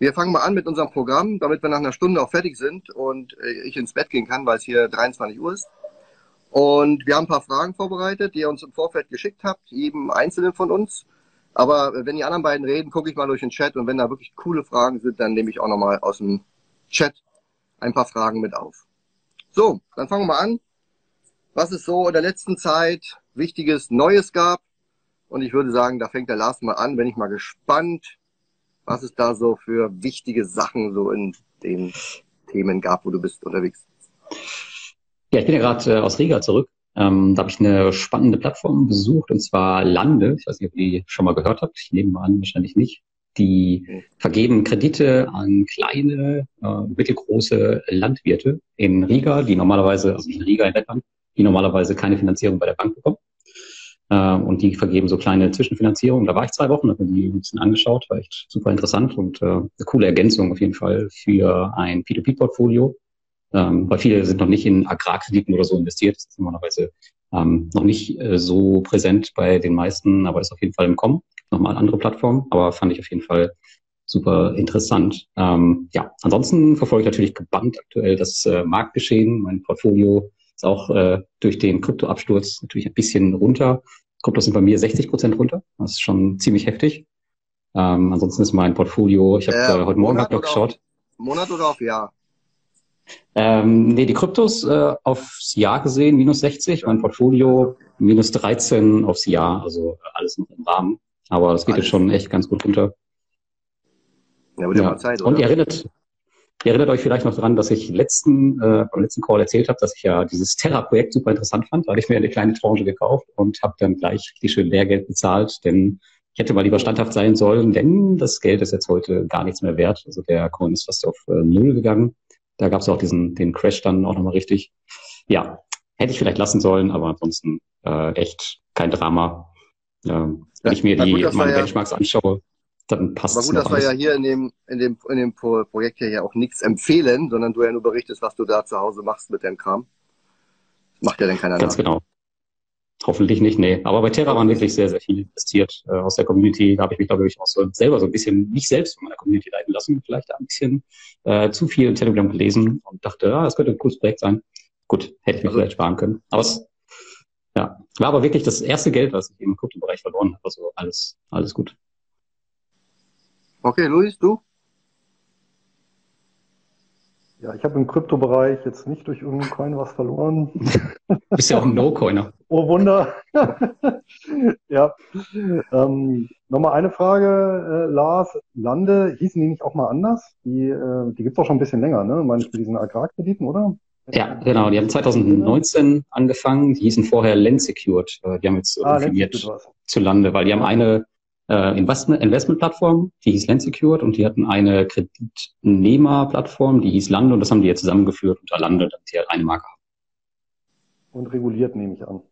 Wir fangen mal an mit unserem Programm, damit wir nach einer Stunde auch fertig sind und äh, ich ins Bett gehen kann, weil es hier 23 Uhr ist. Und wir haben ein paar Fragen vorbereitet, die ihr uns im Vorfeld geschickt habt, jedem Einzelnen von uns. Aber wenn die anderen beiden reden, gucke ich mal durch den Chat und wenn da wirklich coole Fragen sind, dann nehme ich auch nochmal aus dem Chat ein paar Fragen mit auf. So, dann fangen wir mal an. Was es so in der letzten Zeit Wichtiges Neues gab? Und ich würde sagen, da fängt der Lars mal an. Bin ich mal gespannt, was es da so für wichtige Sachen so in den Themen gab, wo du bist unterwegs. Ja, ich bin ja gerade äh, aus Riga zurück. Ähm, da habe ich eine spannende Plattform besucht, und zwar Lande. Ich weiß nicht, ob ihr die schon mal gehört habt. Ich nehme mal an, wahrscheinlich nicht. Die vergeben Kredite an kleine, äh, mittelgroße Landwirte in Riga, die normalerweise, also in Riga in Lettland, die normalerweise keine Finanzierung bei der Bank bekommen. Äh, und die vergeben so kleine Zwischenfinanzierungen. Da war ich zwei Wochen, habe mir die ein bisschen angeschaut, war echt super interessant und äh, eine coole Ergänzung auf jeden Fall für ein P2P-Portfolio. Ähm, weil viele sind noch nicht in Agrarkrediten oder so investiert. Das ist normalerweise ähm, noch nicht äh, so präsent bei den meisten, aber ist auf jeden Fall im Kommen. Nochmal andere Plattformen, aber fand ich auf jeden Fall super interessant. Ähm, ja, ansonsten verfolge ich natürlich gebannt aktuell das äh, Marktgeschehen. Mein Portfolio ist auch äh, durch den Kryptoabsturz natürlich ein bisschen runter. Kryptos sind bei mir 60 Prozent runter. Das ist schon ziemlich heftig. Ähm, ansonsten ist mein Portfolio, ich habe äh, heute Morgen noch geschaut. Monat oder auf Jahr? Ähm, nee, die Kryptos äh, aufs Jahr gesehen minus 60, mein Portfolio minus 13 aufs Jahr, also alles noch im Rahmen. Aber das geht alles. jetzt schon echt ganz gut runter. Ja, ja. Zeit, oder? Und ihr erinnert, Ihr erinnert euch vielleicht noch daran, dass ich letzten, äh, beim letzten Call erzählt habe, dass ich ja dieses Terra-Projekt super interessant fand. Da habe ich mir eine kleine Tranche gekauft und habe dann gleich richtig schön Lehrgeld bezahlt, denn ich hätte mal lieber standhaft sein sollen, denn das Geld ist jetzt heute gar nichts mehr wert. Also der Coin ist fast auf äh, Null gegangen. Da gab es auch diesen den Crash dann auch nochmal richtig. Ja, hätte ich vielleicht lassen sollen, aber ansonsten äh, echt kein Drama. Ähm, wenn ich mir die meine ja, Benchmarks anschaue, dann passt es. Aber gut, dass wir ja hier in dem, in dem, in dem Projekt hier ja auch nichts empfehlen, sondern du ja nur berichtest, was du da zu Hause machst mit deinem Kram. Das macht ja dann keiner Ganz nach. genau. Hoffentlich nicht, nee. Aber bei Terra waren wirklich sehr, sehr viel investiert äh, aus der Community. Da habe ich mich, glaube ich, auch so selber so ein bisschen, nicht selbst von meiner Community leiten lassen, vielleicht ein bisschen äh, zu viel in Telegram gelesen und dachte, ah, das könnte ein cooles Projekt sein. Gut, hätte ich mir also, vielleicht sparen können. Aber es ja, war aber wirklich das erste Geld, was ich im Kryptobereich verloren habe. Also alles, alles gut. Okay, Luis, du? Ja, ich habe im Kryptobereich jetzt nicht durch irgendeinen Coin was verloren. Du bist ja auch ein No-Coiner. oh Wunder. ja. Ähm, Nochmal eine Frage, äh, Lars. Lande, hießen die nicht auch mal anders? Die, äh, die gibt es auch schon ein bisschen länger, ne? Meine ich mit diesen Agrarkrediten, oder? Ja, genau. Die haben 2019 angefangen. Die hießen vorher Land Secured. Äh, die haben jetzt ah, zu Lande, weil die haben eine äh, Investment, Investmentplattform, die hieß Land Secured und die hatten eine Kreditnehmerplattform, die hieß Lande und das haben die jetzt zusammengeführt unter Lande, damit sie halt eine Marke haben. Und reguliert nehme ich an.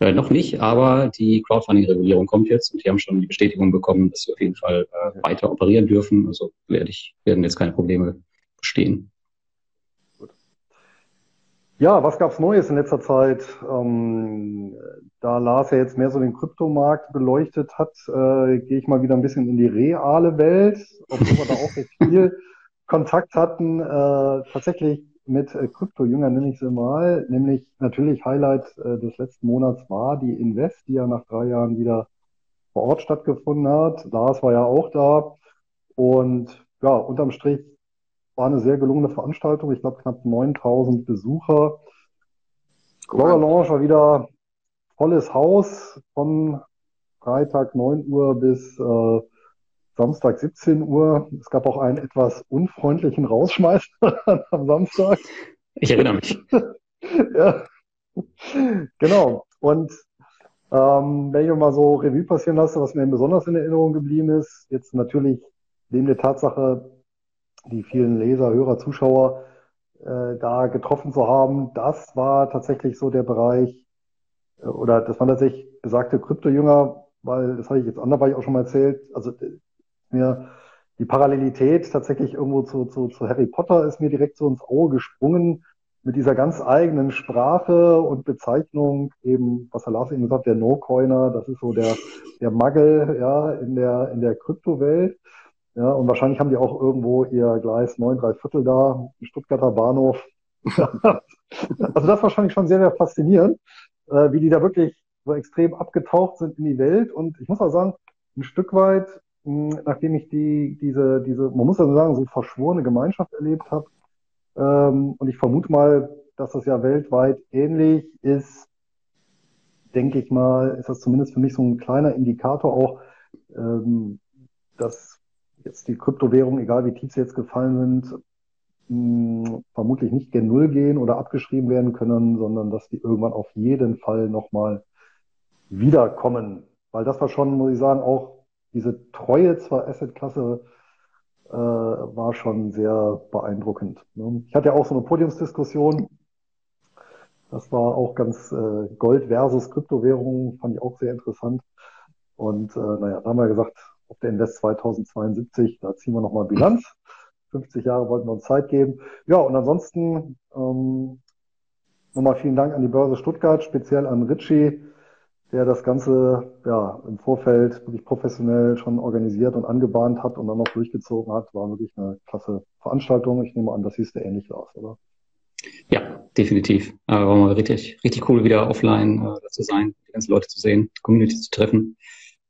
Äh, noch nicht, aber die Crowdfunding-Regulierung kommt jetzt und die haben schon die Bestätigung bekommen, dass sie auf jeden Fall äh, weiter operieren dürfen. Also werde ich, werden jetzt keine Probleme bestehen. Ja, was gab's Neues in letzter Zeit? Ähm, da Lars ja jetzt mehr so den Kryptomarkt beleuchtet hat, äh, gehe ich mal wieder ein bisschen in die reale Welt, obwohl wir da auch recht viel Kontakt hatten, äh, tatsächlich mit äh, Krypto-Jüngern nenne ich sie mal, nämlich natürlich Highlight äh, des letzten Monats war die Invest, die ja nach drei Jahren wieder vor Ort stattgefunden hat. Lars war ja auch da und ja, unterm Strich war eine sehr gelungene Veranstaltung. Ich glaube, knapp 9000 Besucher. Blogger Lounge war wieder volles Haus von Freitag 9 Uhr bis äh, Samstag 17 Uhr. Es gab auch einen etwas unfreundlichen Rausschmeißer am Samstag. Ich erinnere mich. ja. Genau. Und ähm, wenn ich mal so Revue passieren lasse, was mir besonders in Erinnerung geblieben ist, jetzt natürlich neben der Tatsache, die vielen Leser, Hörer, Zuschauer äh, da getroffen zu haben. Das war tatsächlich so der Bereich, äh, oder das waren tatsächlich besagte Kryptojünger, weil das hatte ich jetzt anderweitig auch schon mal erzählt. Also äh, mir die Parallelität tatsächlich irgendwo zu, zu, zu Harry Potter ist mir direkt so ins Auge gesprungen mit dieser ganz eigenen Sprache und Bezeichnung eben, was Herr Lars eben gesagt der No-Coiner, das ist so der, der Muggel, ja, in der, in der Kryptowelt. Ja, und wahrscheinlich haben die auch irgendwo ihr Gleis 9, 3 Viertel da, Stuttgarter Bahnhof. also das ist wahrscheinlich schon sehr, sehr faszinierend, äh, wie die da wirklich so extrem abgetaucht sind in die Welt. Und ich muss auch sagen, ein Stück weit, mh, nachdem ich die, diese, diese, man muss also sagen, so verschworene Gemeinschaft erlebt habe, ähm, und ich vermute mal, dass das ja weltweit ähnlich ist, denke ich mal, ist das zumindest für mich so ein kleiner Indikator auch, ähm, dass jetzt die Kryptowährungen, egal wie tief sie jetzt gefallen sind, mh, vermutlich nicht gen Null gehen oder abgeschrieben werden können, sondern dass die irgendwann auf jeden Fall nochmal wiederkommen. Weil das war schon, muss ich sagen, auch diese Treue zur Assetklasse äh, war schon sehr beeindruckend. Ne? Ich hatte ja auch so eine Podiumsdiskussion. Das war auch ganz äh, Gold versus Kryptowährungen, fand ich auch sehr interessant. Und äh, naja, da haben wir gesagt, auf der Invest 2072, da ziehen wir nochmal Bilanz. 50 Jahre wollten wir uns Zeit geben. Ja, und ansonsten ähm, nochmal vielen Dank an die Börse Stuttgart, speziell an Ritchie, der das Ganze ja im Vorfeld wirklich professionell schon organisiert und angebahnt hat und dann noch durchgezogen hat. War wirklich eine klasse Veranstaltung. Ich nehme an, das siehst du ähnlich aus, oder? Ja, definitiv. Äh, war mal richtig, richtig cool, wieder offline äh, zu sein, die ganzen Leute zu sehen, Community zu treffen.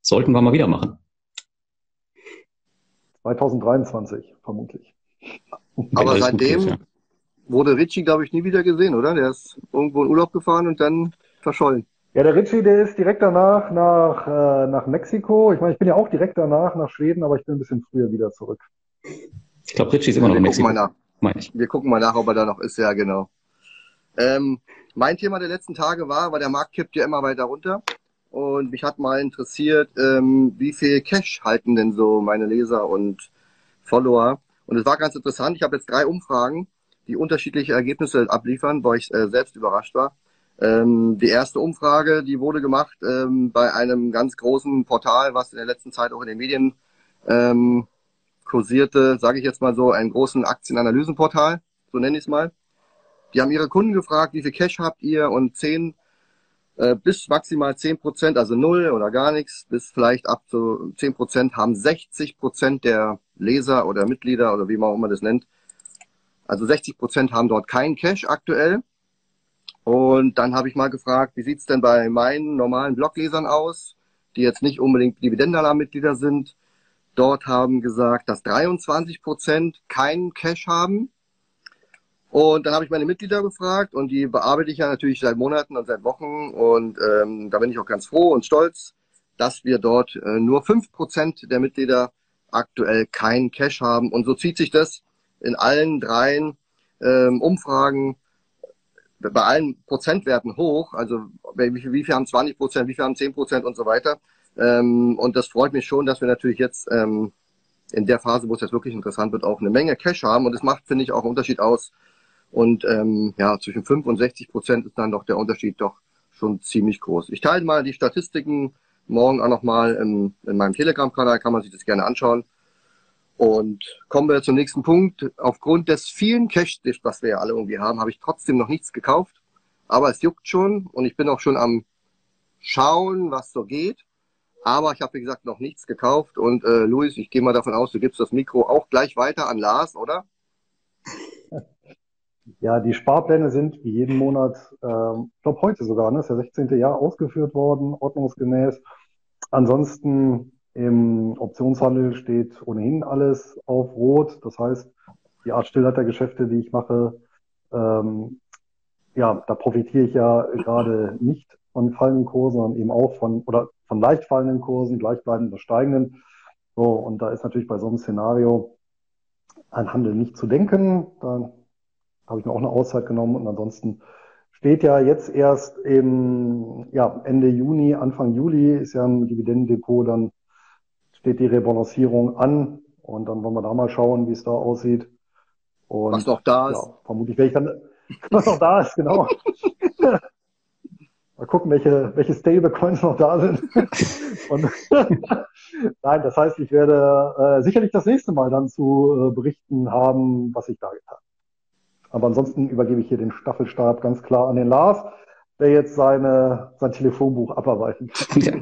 Sollten wir mal wieder machen. 2023, vermutlich. Aber seitdem ja. wurde Ritchie, glaube ich, nie wieder gesehen, oder? Der ist irgendwo in Urlaub gefahren und dann verschollen. Ja, der Ritchie, der ist direkt danach nach, äh, nach Mexiko. Ich meine, ich bin ja auch direkt danach nach Schweden, aber ich bin ein bisschen früher wieder zurück. Ich glaube, Ritchie ist immer noch in Mexiko. Mal nach. Meine ich. Wir gucken mal nach, ob er da noch ist. Ja, genau. Ähm, mein Thema der letzten Tage war, weil der Markt kippt ja immer weiter runter. Und mich hat mal interessiert, ähm, wie viel Cash halten denn so meine Leser und Follower? Und es war ganz interessant. Ich habe jetzt drei Umfragen, die unterschiedliche Ergebnisse abliefern, weil ich äh, selbst überrascht war. Ähm, die erste Umfrage, die wurde gemacht ähm, bei einem ganz großen Portal, was in der letzten Zeit auch in den Medien ähm, kursierte, sage ich jetzt mal so, einen großen Aktienanalysenportal, so nenne ich es mal. Die haben ihre Kunden gefragt, wie viel Cash habt ihr und zehn äh, bis maximal zehn Prozent, also null oder gar nichts, bis vielleicht ab zu zehn Prozent haben 60 Prozent der Leser oder Mitglieder oder wie man auch immer das nennt. Also 60 Prozent haben dort kein Cash aktuell. Und dann habe ich mal gefragt, wie sieht's denn bei meinen normalen Bloglesern aus, die jetzt nicht unbedingt Dividendenalarm-Mitglieder sind. Dort haben gesagt, dass 23 Prozent keinen Cash haben. Und dann habe ich meine Mitglieder gefragt und die bearbeite ich ja natürlich seit Monaten und seit Wochen. Und ähm, da bin ich auch ganz froh und stolz, dass wir dort äh, nur fünf Prozent der Mitglieder aktuell keinen Cash haben. Und so zieht sich das in allen dreien ähm, Umfragen bei allen Prozentwerten hoch, also wie viel, wie viel haben 20 Prozent, wie viel haben 10 Prozent und so weiter. Ähm, und das freut mich schon, dass wir natürlich jetzt ähm, in der Phase, wo es jetzt wirklich interessant wird, auch eine Menge Cash haben. Und es macht, finde ich, auch einen Unterschied aus. Und ähm, ja, zwischen 5 und 60 Prozent ist dann doch der Unterschied doch schon ziemlich groß. Ich teile mal die Statistiken morgen auch nochmal in, in meinem Telegram-Kanal, kann man sich das gerne anschauen. Und kommen wir zum nächsten Punkt. Aufgrund des vielen Cash, was wir ja alle irgendwie haben, habe ich trotzdem noch nichts gekauft. Aber es juckt schon und ich bin auch schon am schauen, was so geht. Aber ich habe, wie gesagt, noch nichts gekauft. Und äh, Luis, ich gehe mal davon aus, du gibst das Mikro auch gleich weiter an Lars, oder? Ja, die Sparpläne sind wie jeden Monat, ähm, ich glaube heute sogar, ne, ist der 16. Jahr ausgeführt worden, ordnungsgemäß. Ansonsten im Optionshandel steht ohnehin alles auf Rot. Das heißt, die Art Stillhaltergeschäfte, die ich mache, ähm, ja, da profitiere ich ja gerade nicht von fallenden Kursen, sondern eben auch von, oder von leicht fallenden Kursen, gleichbleibend oder steigenden. So, und da ist natürlich bei so einem Szenario ein Handel nicht zu denken. Da habe ich mir auch eine Auszeit genommen und ansonsten steht ja jetzt erst im ja, Ende Juni, Anfang Juli ist ja ein Dividendendepot dann steht die Rebalancierung an und dann wollen wir da mal schauen, wie es da aussieht. Und, was noch da ist. Ja, vermutlich werde ich dann, was noch da ist, genau. mal gucken, welche, welche Stablecoins noch da sind. und, Nein, das heißt, ich werde äh, sicherlich das nächste Mal dann zu äh, berichten haben, was ich da getan habe. Aber ansonsten übergebe ich hier den Staffelstab ganz klar an den Lars. der jetzt seine, sein Telefonbuch abarbeiten kann. Ja.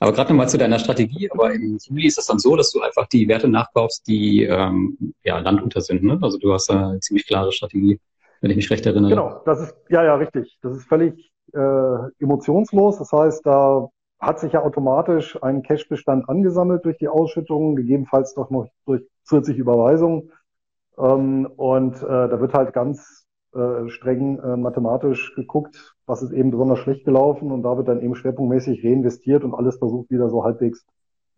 Aber gerade nochmal zu deiner Strategie, aber im Juli ist es dann so, dass du einfach die Werte nachkaufst, die ähm, ja, landunter sind. Ne? Also du hast eine ziemlich klare Strategie, wenn ich mich recht erinnere. Genau, das ist, ja, ja, richtig. Das ist völlig äh, emotionslos. Das heißt, da hat sich ja automatisch ein Cash-Bestand angesammelt durch die Ausschüttungen, gegebenenfalls doch noch durch zusätzliche Überweisungen. Ähm, und äh, da wird halt ganz äh, streng äh, mathematisch geguckt, was ist eben besonders schlecht gelaufen und da wird dann eben schwerpunktmäßig reinvestiert und alles versucht wieder so halbwegs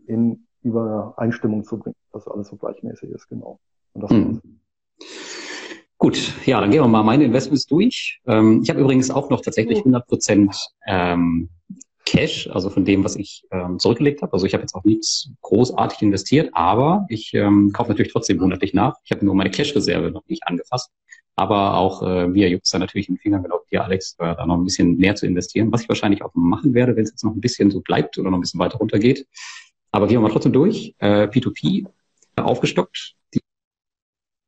in Übereinstimmung zu bringen, dass alles so gleichmäßig ist, genau. Hm. Gut, ja, dann gehen wir mal meine Investments durch. Ähm, ich habe übrigens auch noch tatsächlich 100 Prozent ähm, Cash, also von dem, was ich ähm, zurückgelegt habe. Also ich habe jetzt auch nichts großartig investiert, aber ich ähm, kaufe natürlich trotzdem monatlich nach. Ich habe nur meine Cash-Reserve noch nicht angefasst. Aber auch äh, mir juckt es da natürlich in den Fingern, genau dir, Alex, äh, da noch ein bisschen mehr zu investieren, was ich wahrscheinlich auch machen werde, wenn es jetzt noch ein bisschen so bleibt oder noch ein bisschen weiter runtergeht. Aber gehen wir mal trotzdem durch. Äh, P2P äh, aufgestockt. Die,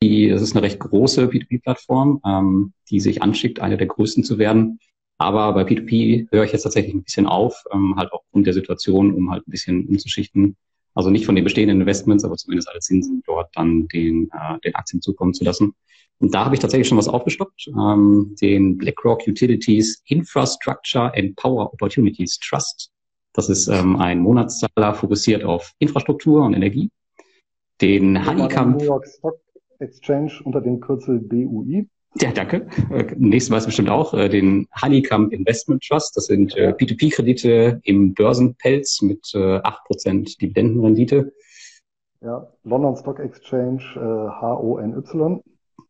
die, das ist eine recht große P2P-Plattform, ähm, die sich anschickt, eine der größten zu werden. Aber bei P2P höre ich jetzt tatsächlich ein bisschen auf, ähm, halt auch aufgrund der Situation, um halt ein bisschen umzuschichten. Also nicht von den bestehenden Investments, aber zumindest alle Zinsen dort dann den, äh, den Aktien zukommen zu lassen. Und da habe ich tatsächlich schon was aufgestockt, ähm, den BlackRock Utilities Infrastructure and Power Opportunities Trust. Das ist ähm, ein Monatszahler fokussiert auf Infrastruktur und Energie. Den Honeycomb. New York Stock Exchange unter dem Kürzel BUI. Ja, danke. Äh, nächstes Mal bestimmt auch äh, den Honeycomb Investment Trust. Das sind äh, P2P-Kredite im Börsenpelz mit äh, 8% Dividendenrendite. Ja, London Stock Exchange, äh, HONY.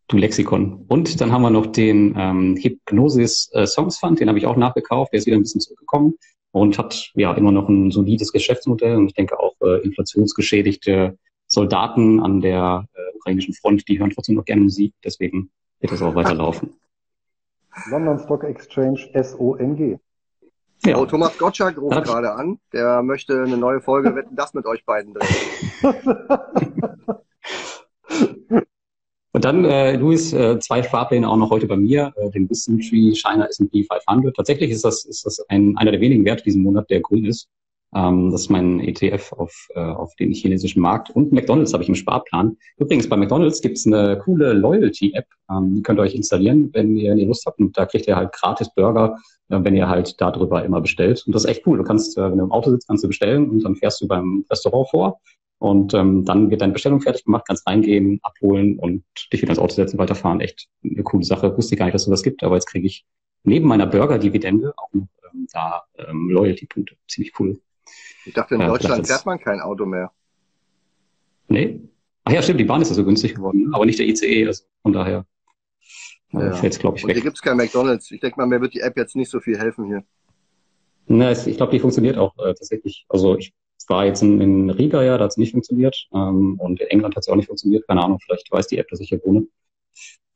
Du Lexikon. Und dann haben wir noch den ähm, Hypnosis äh, Songs Fund, den habe ich auch nachgekauft. Der ist wieder ein bisschen zurückgekommen und hat ja immer noch ein solides Geschäftsmodell. Und ich denke auch äh, inflationsgeschädigte Soldaten an der äh, ukrainischen Front, die hören trotzdem noch gerne Musik. Deswegen wird das auch weiterlaufen. London Stock Exchange SONG. Ja. Oh, Thomas Gottschalk ruft gerade an. Der möchte eine neue Folge Wetten das mit euch beiden drehen. Und dann, äh, Luis, äh, zwei Sparpläne auch noch heute bei mir, äh, den Wisdom Tree China S&P 500. Tatsächlich ist das, ist das ein, einer der wenigen Werte diesen Monat, der grün ist. Ähm, das ist mein ETF auf, äh, auf den chinesischen Markt. Und McDonalds habe ich im Sparplan. Übrigens, bei McDonalds gibt es eine coole Loyalty-App. Ähm, die könnt ihr euch installieren, wenn ihr, wenn Lust habt. Und da kriegt ihr halt gratis Burger, äh, wenn ihr halt darüber immer bestellt. Und das ist echt cool. Du kannst, äh, wenn du im Auto sitzt, kannst du bestellen und dann fährst du beim Restaurant vor. Und ähm, dann wird deine Bestellung fertig gemacht, kannst reingehen, abholen und dich wieder ins Auto setzen, weiterfahren. Echt eine coole Sache. Wusste gar nicht, dass es das gibt, aber jetzt kriege ich neben meiner Burger-Dividende auch noch ähm, da ähm, Loyalty-Punkte. Ziemlich cool. Ich dachte, in ja, Deutschland fährt man kein Auto mehr. Nee? Ach ja, stimmt, die Bahn ist ja so günstig geworden, ne? aber nicht der ICE, also von daher äh, ja. fällt es, glaube ich, weg. Und hier gibt's kein McDonalds. Ich denke mal, mir wird die App jetzt nicht so viel helfen hier. Na, ich glaube, die funktioniert auch äh, tatsächlich. Also ich war jetzt in, in Riga ja, da hat es nicht funktioniert. Ähm, und in England hat es auch nicht funktioniert. Keine Ahnung, vielleicht weiß die App, dass ich hier wohne.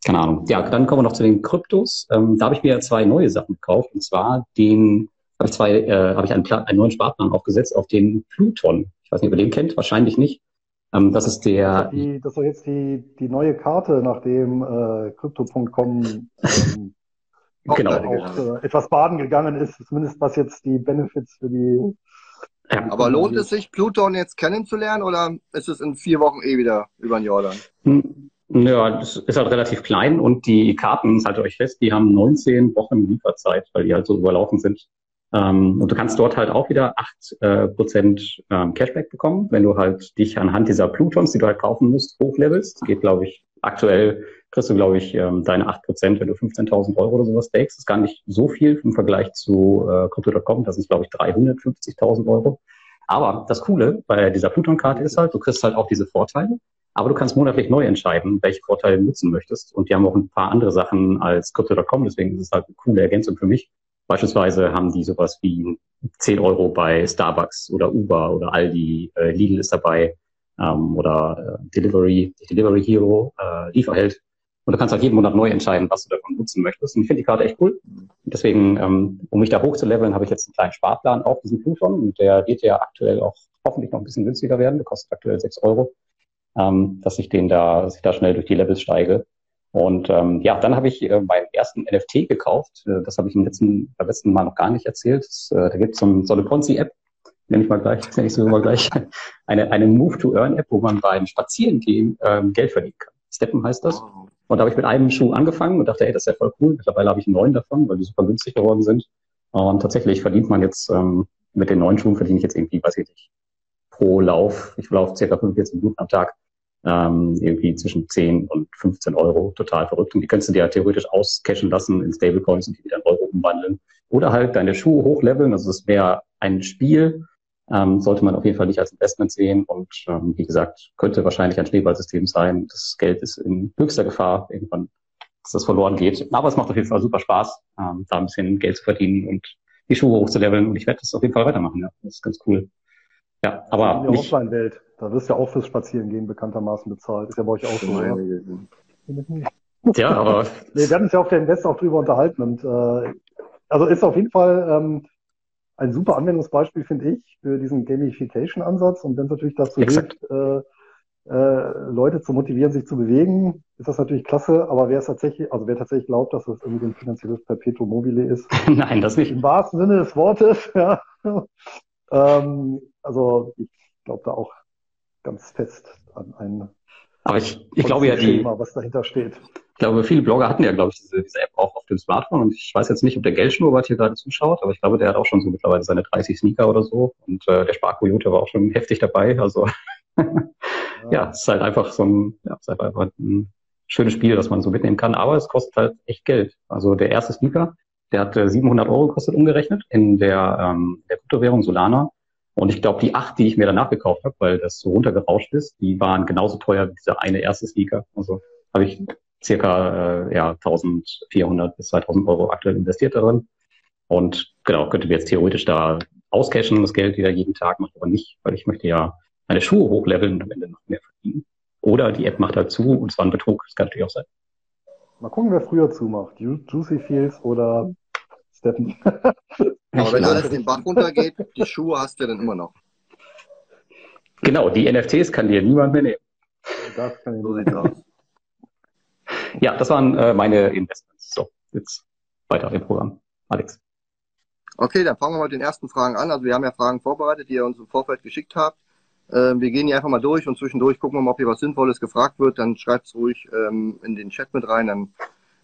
Keine Ahnung. Ja, dann kommen wir noch zu den Kryptos. Ähm, da habe ich mir zwei neue Sachen gekauft. Und zwar den habe ich zwei, äh, habe ich einen, einen neuen Sparplan aufgesetzt auf den Pluton. Ich weiß nicht, ob ihr den kennt, wahrscheinlich nicht. Ähm, das ist der. Die, das ist jetzt die, die neue Karte, nachdem äh, Crypto.com ähm, genau. auch äh, etwas baden gegangen ist, zumindest was jetzt die Benefits für die. Ja. Aber lohnt es sich, Pluton jetzt kennenzulernen oder ist es in vier Wochen eh wieder über den Jordan? Hm. Ja, das ist halt relativ klein und die Karten, haltet euch fest, die haben 19 Wochen Lieferzeit, weil die halt so überlaufen sind. Ähm, und du kannst dort halt auch wieder acht äh, Prozent ähm, Cashback bekommen, wenn du halt dich anhand dieser Plutons, die du halt kaufen musst, hochlevelst. Geht, glaube ich, aktuell kriegst du, glaube ich, ähm, deine acht Prozent, wenn du 15.000 Euro oder sowas stakest. Ist gar nicht so viel im Vergleich zu äh, Crypto.com. Das ist, glaube ich, 350.000 Euro. Aber das Coole bei dieser Pluton-Karte ist halt, du kriegst halt auch diese Vorteile, aber du kannst monatlich neu entscheiden, welche Vorteile du nutzen möchtest. Und die haben auch ein paar andere Sachen als Crypto.com, deswegen ist es halt eine coole Ergänzung für mich. Beispielsweise haben die sowas wie 10 Euro bei Starbucks oder Uber oder Aldi, äh, Lidl ist dabei ähm, oder äh, Delivery, Delivery Hero, äh, Lieferheld. Und du kannst halt jeden Monat neu entscheiden, was du davon nutzen möchtest. Und ich finde die Karte echt cool. deswegen, ähm, um mich da hoch zu leveln, habe ich jetzt einen kleinen Sparplan auf diesen Pluton. Und der wird ja aktuell auch hoffentlich noch ein bisschen günstiger werden. Der kostet aktuell 6 Euro. Ähm, dass ich den da, dass ich da schnell durch die Levels steige. Und ähm, ja, dann habe ich äh, meinen ersten NFT gekauft. Äh, das habe ich im letzten, beim letzten Mal noch gar nicht erzählt. Das, äh, da gibt es so, so eine Ponzi-App, nenne ich mal gleich, nenne ich so mal gleich, eine, eine Move-to-Earn-App, wo man beim Spazierengehen ähm, Geld verdienen kann. Steppen heißt das. Und da habe ich mit einem Schuh angefangen und dachte, ey, das ist ja voll cool. Mittlerweile habe ich neuen davon, weil die super günstig geworden sind. Und tatsächlich verdient man jetzt ähm, mit den neuen Schuhen verdiene ich jetzt irgendwie, weiß ich nicht, pro Lauf, ich laufe circa 45 Minuten am Tag, ähm, irgendwie zwischen 10 und 15 Euro, total verrückt. Und die könntest du dir ja theoretisch auscashen lassen in Stablecoins und die wieder in Euro umwandeln. Oder halt deine Schuhe hochleveln, also es wäre ein Spiel, ähm, sollte man auf jeden Fall nicht als Investment sehen und ähm, wie gesagt, könnte wahrscheinlich ein Schneeballsystem sein. Das Geld ist in höchster Gefahr irgendwann, dass das verloren geht. Aber es macht auf jeden Fall super Spaß, ähm, da ein bisschen Geld zu verdienen und die Schuhe hochzuleveln und ich werde das auf jeden Fall weitermachen. Ja, das ist ganz cool. Ja, aber in der Offline-Welt, da wirst du ja auch fürs Spazierengehen bekanntermaßen bezahlt. Ist ja bei euch auch so. Ja, ja aber nee, wir hatten uns ja auf der Invest auch drüber unterhalten und äh, also ist auf jeden Fall ähm, ein super Anwendungsbeispiel, finde ich, für diesen Gamification-Ansatz. Und wenn es natürlich dazu Exakt. hilft, äh, äh, Leute zu motivieren, sich zu bewegen, ist das natürlich klasse. Aber wer es tatsächlich, also wer tatsächlich glaubt, dass das irgendwie ein finanzielles Perpetuum mobile ist, nein, das nicht. Im wahrsten Sinne des Wortes, ja. Ähm, also ich glaube da auch ganz fest an ein aber ich, ich glaube ja, die, Schema, was dahinter steht. Ich glaube, viele Blogger hatten ja, glaube ich, diese, diese App auch auf dem Smartphone. Und ich weiß jetzt nicht, ob der Geldschnurrbart hier gerade zuschaut, aber ich glaube, der hat auch schon so mittlerweile seine 30 Sneaker oder so. Und äh, der Sparkoyote war auch schon heftig dabei. Also ja. ja, es ist halt einfach so ein, ja, es ist halt einfach ein schönes Spiel, das man so mitnehmen kann. Aber es kostet halt echt Geld. Also der erste Sneaker, der hat äh, 700 Euro gekostet umgerechnet in der, ähm, der Kryptowährung Solana. Und ich glaube, die acht, die ich mir danach gekauft habe, weil das so runtergerauscht ist, die waren genauso teuer wie dieser eine erste Sneaker. Also habe ich circa äh, ja, 1400 bis 2000 Euro aktuell investiert darin. Und genau, könnte mir jetzt theoretisch da auscashen, das Geld wieder jeden Tag, macht aber nicht, weil ich möchte ja meine Schuhe hochleveln und am Ende noch mehr verdienen. Oder die App macht halt zu und es war ein Betrug, das kann natürlich auch sein. Mal gucken, wer früher zumacht. Juicy Fields oder Steppen. Aber wenn alles den Bach runtergeht, die Schuhe hast du dann immer noch. Genau, die NFTs kann dir niemand mehr nehmen. Das kann ich so sieht's aus. Ja, das waren äh, meine Investments. So, jetzt weiter im Programm. Alex. Okay, dann fangen wir mal mit den ersten Fragen an. Also wir haben ja Fragen vorbereitet, die ihr uns im Vorfeld geschickt habt. Ähm, wir gehen hier einfach mal durch und zwischendurch gucken wir mal, ob hier was Sinnvolles gefragt wird. Dann schreibt es ruhig ähm, in den Chat mit rein, dann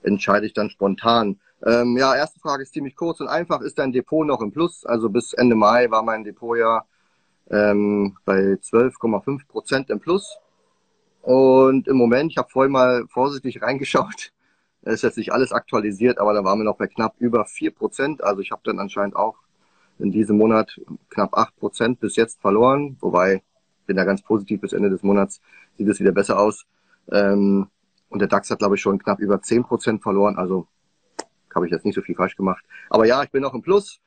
entscheide ich dann spontan. Ähm, ja, erste Frage ist ziemlich kurz und einfach. Ist dein Depot noch im Plus? Also bis Ende Mai war mein Depot ja ähm, bei 12,5 Prozent im Plus. Und im Moment, ich habe vorhin mal vorsichtig reingeschaut, ist jetzt nicht alles aktualisiert, aber da waren wir noch bei knapp über 4 Prozent. Also ich habe dann anscheinend auch in diesem Monat knapp 8 Prozent bis jetzt verloren. Wobei, bin da ganz positiv, bis Ende des Monats sieht es wieder besser aus. Ähm, und der DAX hat, glaube ich, schon knapp über 10 Prozent verloren. Also habe ich jetzt nicht so viel falsch gemacht. Aber ja, ich bin noch im Plus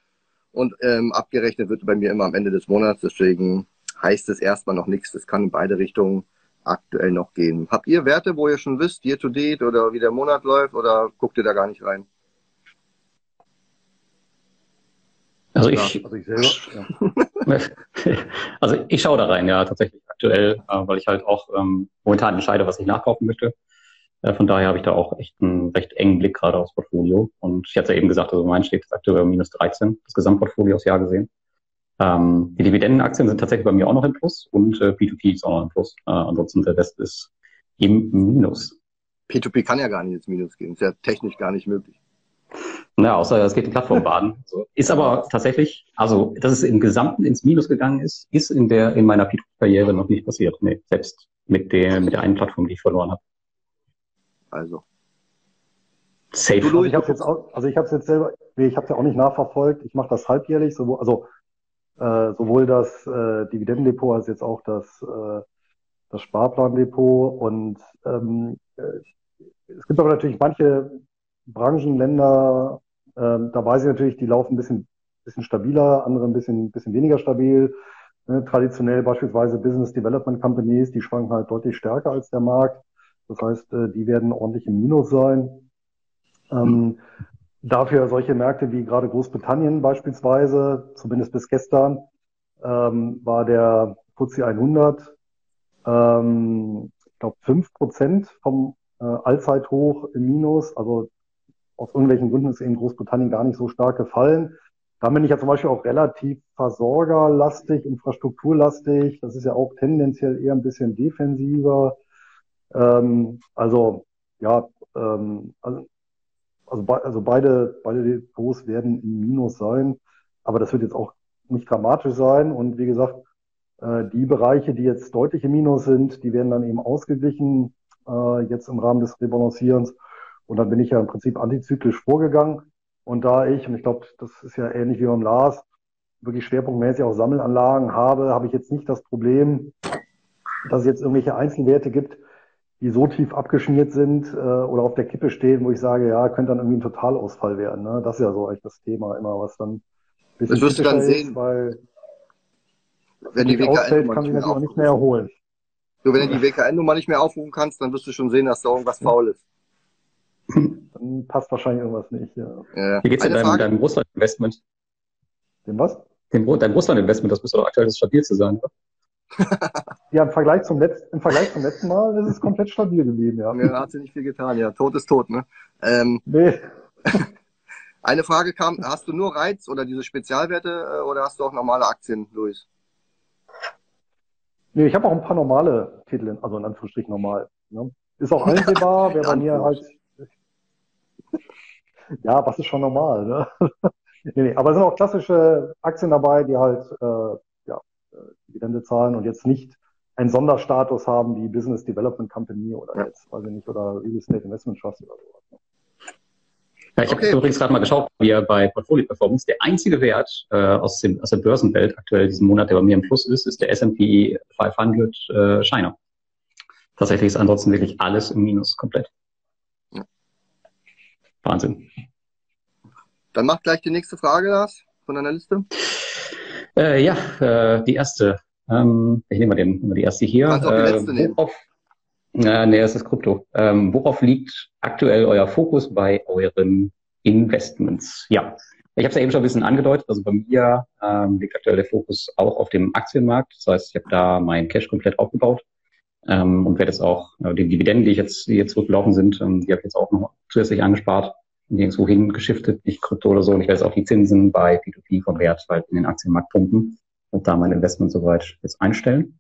und ähm, abgerechnet wird bei mir immer am Ende des Monats. Deswegen heißt es erstmal noch nichts. Das kann in beide Richtungen aktuell noch gehen. Habt ihr Werte, wo ihr schon wisst, year to date oder wie der Monat läuft oder guckt ihr da gar nicht rein? Also ich, also ich selber, ja. also ich schaue da rein, ja, tatsächlich aktuell, äh, weil ich halt auch ähm, momentan entscheide, was ich nachkaufen möchte. Äh, von daher habe ich da auch echt einen recht engen Blick gerade aufs Portfolio. Und ich hatte ja eben gesagt, also mein steht aktuell minus 13, das Gesamtportfolio aufs Jahr gesehen. Ähm, die Dividendenaktien sind tatsächlich bei mir auch noch im Plus und äh, P2P ist auch noch im Plus. Äh, ansonsten der Rest ist im Minus. P2P kann ja gar nicht ins Minus gehen, ist ja technisch gar nicht möglich. Naja, außer es geht die Plattform baden. So. Ist aber tatsächlich, also dass es im Gesamten ins Minus gegangen ist, ist in der in meiner P2P-Karriere noch nicht passiert. Nee, selbst mit der mit der einen Plattform, die ich verloren habe. Also. Safe. Also ich habe jetzt auch, also ich habe jetzt selber, ich habe ja auch nicht nachverfolgt. Ich mache das halbjährlich, sowohl, also äh, sowohl das äh, Dividendendepot als jetzt auch das äh, das Sparplandepot und ähm, äh, es gibt aber natürlich manche Branchen, Länder, äh, da weiß ich natürlich, die laufen ein bisschen bisschen stabiler, andere ein bisschen bisschen weniger stabil. Ne, traditionell beispielsweise Business Development Companies, die schwanken halt deutlich stärker als der Markt. Das heißt, äh, die werden ordentlich im Minus sein. Ähm, dafür solche Märkte wie gerade Großbritannien beispielsweise, zumindest bis gestern, ähm, war der FTSE 100, ähm, ich glaube, fünf Prozent vom äh, Allzeithoch im Minus. Also aus irgendwelchen Gründen ist eben Großbritannien gar nicht so stark gefallen. Da bin ich ja zum Beispiel auch relativ versorgerlastig, infrastrukturlastig. Das ist ja auch tendenziell eher ein bisschen defensiver. Ähm, also ja, ähm, also, also, be also beide, beide Depots werden im Minus sein, aber das wird jetzt auch nicht dramatisch sein. Und wie gesagt, äh, die Bereiche, die jetzt deutlich im Minus sind, die werden dann eben ausgeglichen, äh, jetzt im Rahmen des Rebalancierens. Und dann bin ich ja im Prinzip antizyklisch vorgegangen. Und da ich, und ich glaube, das ist ja ähnlich wie beim Lars, wirklich schwerpunktmäßig auch Sammelanlagen habe, habe ich jetzt nicht das Problem, dass es jetzt irgendwelche Einzelwerte gibt, die so tief abgeschmiert sind äh, oder auf der Kippe stehen, wo ich sage, ja, könnte dann irgendwie ein Totalausfall werden. Ne? Das ist ja so eigentlich das Thema immer, was dann ein bisschen das wirst du dann ist, sehen, weil wenn die WKN kann sich natürlich auch nicht mehr erholen. So, wenn du die WKN-Nummer nicht mehr aufrufen kannst, dann wirst du schon sehen, dass da irgendwas faul ist. Dann passt wahrscheinlich irgendwas nicht, ja. ja. Wie geht's dir deinem, deinem Russland-Investment? Dem was? Dem, dein Russland-Investment, das müsste doch aktuell stabil zu sein, oder? ja, im Vergleich, zum letzten, im Vergleich zum letzten Mal ist es komplett stabil geblieben, ja. Ja, hat sie nicht viel getan, ja. Tot ist tot, ne? Ähm, nee. Eine Frage kam, hast du nur Reiz oder diese Spezialwerte äh, oder hast du auch normale Aktien, Luis? Nee, ich habe auch ein paar normale Titel, also in Anführungsstrichen normal. Ne? Ist auch einsehbar, wer bei mir halt. Ja, was ist schon normal, ne? nee, nee, aber es sind auch klassische Aktien dabei, die halt äh, ja, äh, Dividende zahlen und jetzt nicht einen Sonderstatus haben wie Business Development Company oder ja. jetzt, weiß ich nicht, oder Real Estate Investment Trust oder sowas. Ne? Ja, ich okay. habe übrigens gerade mal geschaut, wir bei Portfolio Performance, der einzige Wert äh, aus, dem, aus der Börsenwelt aktuell diesen Monat, der bei mir im Plus ist, ist der S&P 500 äh, China. Tatsächlich ist ansonsten wirklich alles im Minus komplett. Wahnsinn. Dann mach gleich die nächste Frage, Lars, von deiner Liste. Äh, ja, äh, die erste. Ähm, ich nehme mal, den, mal die erste hier. Kannst auch die letzte äh, worauf, nehmen. Äh, nee, es ist Krypto. Ähm, worauf liegt aktuell euer Fokus bei euren Investments? Ja, ich habe es ja eben schon ein bisschen angedeutet. Also bei mir ähm, liegt aktuell der Fokus auch auf dem Aktienmarkt. Das heißt, ich habe da mein Cash komplett aufgebaut ähm, und werde jetzt auch äh, die Dividenden, die ich jetzt, die jetzt zurückgelaufen sind, ähm, die habe ich jetzt auch noch zusätzlich angespart nirgendwo hingeschiftet, nicht Krypto oder so. Und ich werde jetzt auch die Zinsen bei P2P vom Wert halt in den Aktienmarkt pumpen und da mein Investment soweit jetzt einstellen.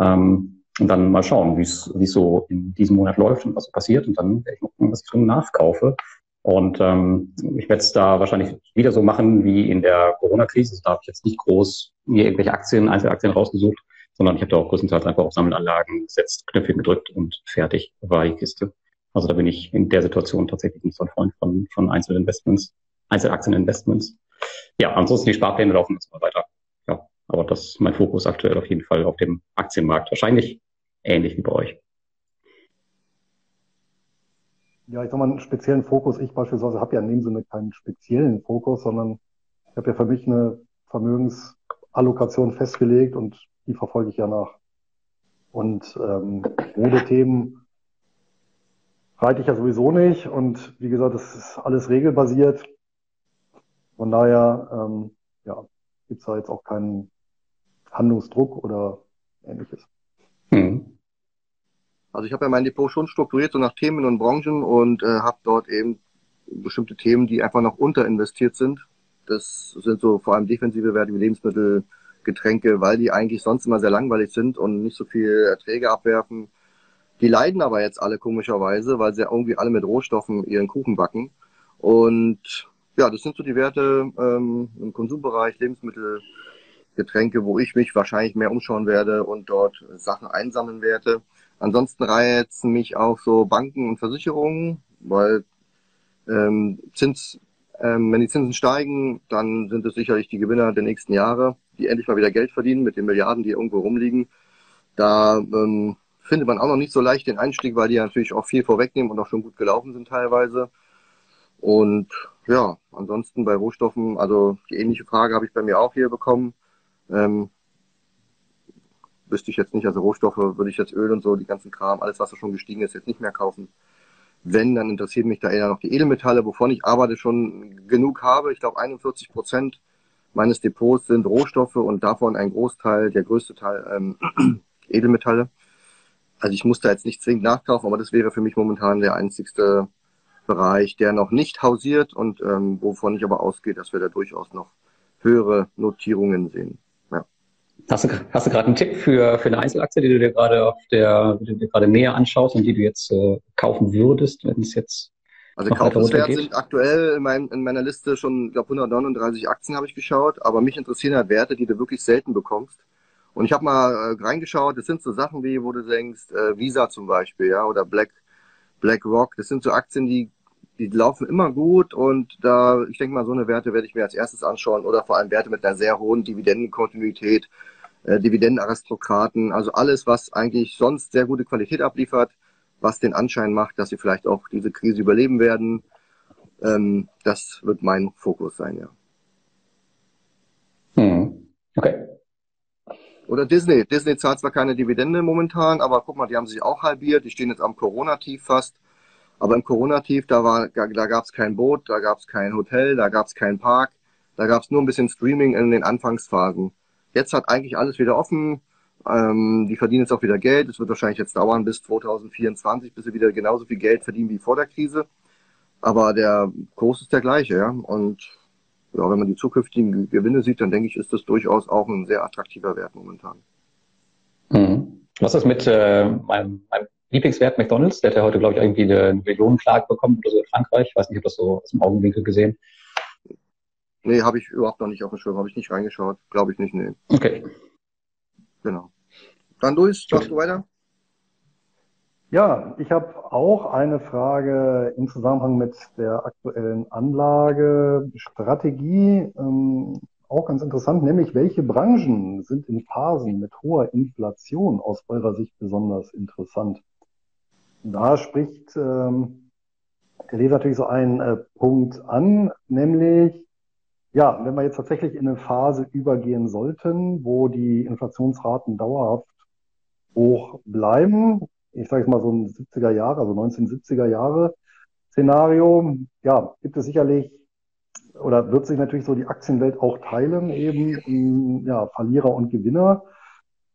Ähm, und dann mal schauen, wie es so in diesem Monat läuft und was so passiert. Und dann werde ich mal gucken, was ich drin nachkaufe. Und ähm, ich werde es da wahrscheinlich wieder so machen wie in der Corona-Krise. Da habe ich jetzt nicht groß mir irgendwelche Aktien, Einzelaktien rausgesucht, sondern ich habe da auch größtenteils einfach auf Sammelanlagen gesetzt, Knöpfchen gedrückt und fertig war die Kiste. Also da bin ich in der Situation tatsächlich nicht so ein Freund von, von Einzelinvestments, Einzelaktieninvestments. Ja, ansonsten die Sparpläne laufen jetzt mal weiter. Ja, aber das ist mein Fokus aktuell auf jeden Fall auf dem Aktienmarkt. Wahrscheinlich ähnlich wie bei euch. Ja, ich sag mal, einen speziellen Fokus. Ich beispielsweise habe ja in dem Sinne keinen speziellen Fokus, sondern ich habe ja für mich eine Vermögensallokation festgelegt und die verfolge ich ja nach. Und ähm, Modethemen reite ich ja sowieso nicht. Und wie gesagt, das ist alles regelbasiert. Von daher ähm, ja, gibt es da jetzt auch keinen Handlungsdruck oder ähnliches. Hm. Also ich habe ja mein Depot schon strukturiert, so nach Themen und Branchen und äh, habe dort eben bestimmte Themen, die einfach noch unterinvestiert sind. Das sind so vor allem defensive Werte wie Lebensmittel, Getränke, weil die eigentlich sonst immer sehr langweilig sind und nicht so viel Erträge abwerfen. Die leiden aber jetzt alle komischerweise, weil sie irgendwie alle mit Rohstoffen ihren Kuchen backen. Und ja, das sind so die Werte ähm, im Konsumbereich, Lebensmittel, Getränke, wo ich mich wahrscheinlich mehr umschauen werde und dort Sachen einsammeln werde. Ansonsten reizen mich auch so Banken und Versicherungen, weil ähm, Zins, ähm, wenn die Zinsen steigen, dann sind es sicherlich die Gewinner der nächsten Jahre, die endlich mal wieder Geld verdienen mit den Milliarden, die irgendwo rumliegen. Da ähm, findet man auch noch nicht so leicht den Einstieg, weil die natürlich auch viel vorwegnehmen und auch schon gut gelaufen sind teilweise. Und ja, ansonsten bei Rohstoffen, also die ähnliche Frage habe ich bei mir auch hier bekommen. Ähm, wüsste ich jetzt nicht, also Rohstoffe würde ich jetzt Öl und so, die ganzen Kram, alles was da schon gestiegen ist, jetzt nicht mehr kaufen. Wenn, dann interessieren mich da eher noch die Edelmetalle, wovon ich aber schon genug habe. Ich glaube, 41 Prozent meines Depots sind Rohstoffe und davon ein Großteil, der größte Teil ähm, Edelmetalle. also ich muss da jetzt nicht zwingend nachkaufen, aber das wäre für mich momentan der einzigste Bereich, der noch nicht hausiert und ähm, wovon ich aber ausgehe, dass wir da durchaus noch höhere Notierungen sehen. Ja. Hast du, hast du gerade einen Tipp für, für eine Einzelaktie, die du dir gerade auf der, die du dir gerade näher anschaust und die du jetzt äh, kaufen würdest, wenn es jetzt also kaufenswert sind aktuell in, mein, in, meiner Liste schon, ich glaube 139 Aktien habe ich geschaut, aber mich interessieren halt Werte, die du wirklich selten bekommst. Und ich habe mal äh, reingeschaut, das sind so Sachen wie, wo du denkst, äh, Visa zum Beispiel, ja, oder Black, BlackRock, das sind so Aktien, die, die laufen immer gut und da, ich denke mal, so eine Werte werde ich mir als erstes anschauen oder vor allem Werte mit einer sehr hohen Dividendenkontinuität, äh, Dividendenaristokraten, also alles, was eigentlich sonst sehr gute Qualität abliefert, was den Anschein macht, dass sie vielleicht auch diese Krise überleben werden. Ähm, das wird mein Fokus sein, ja. Hm. Okay. Oder Disney. Disney zahlt zwar keine Dividende momentan, aber guck mal, die haben sich auch halbiert. Die stehen jetzt am Corona-Tief fast. Aber im Corona-Tief, da, war, da gab es kein Boot, da gab es kein Hotel, da gab es keinen Park, da gab es nur ein bisschen Streaming in den Anfangsphasen. Jetzt hat eigentlich alles wieder offen. Ähm, die verdienen jetzt auch wieder Geld. Es wird wahrscheinlich jetzt dauern bis 2024, bis sie wieder genauso viel Geld verdienen wie vor der Krise. Aber der Kurs ist der gleiche, ja. Und ja, wenn man die zukünftigen Gewinne sieht, dann denke ich, ist das durchaus auch ein sehr attraktiver Wert momentan. Mhm. Was ist mit äh, meinem, meinem Lieblingswert McDonalds? Der hat ja heute, glaube ich, irgendwie eine Millionenklage bekommen oder so in Frankreich. Ich weiß nicht, ob das so aus dem Augenwinkel gesehen. Nee, habe ich überhaupt noch nicht auf dem Schirm, habe ich nicht reingeschaut. Glaube ich nicht, nee. Okay. Genau. Dann Luis, machst du weiter? Ja, ich habe auch eine Frage im Zusammenhang mit der aktuellen Anlagestrategie. Ähm, auch ganz interessant, nämlich welche Branchen sind in Phasen mit hoher Inflation aus eurer Sicht besonders interessant? Da spricht ähm, der Leser natürlich so einen äh, Punkt an, nämlich ja, wenn wir jetzt tatsächlich in eine Phase übergehen sollten, wo die Inflationsraten dauerhaft hoch bleiben, ich sage jetzt mal so ein 70er Jahre, also 1970er Jahre Szenario, ja, gibt es sicherlich oder wird sich natürlich so die Aktienwelt auch teilen, eben in ja, Verlierer und Gewinner.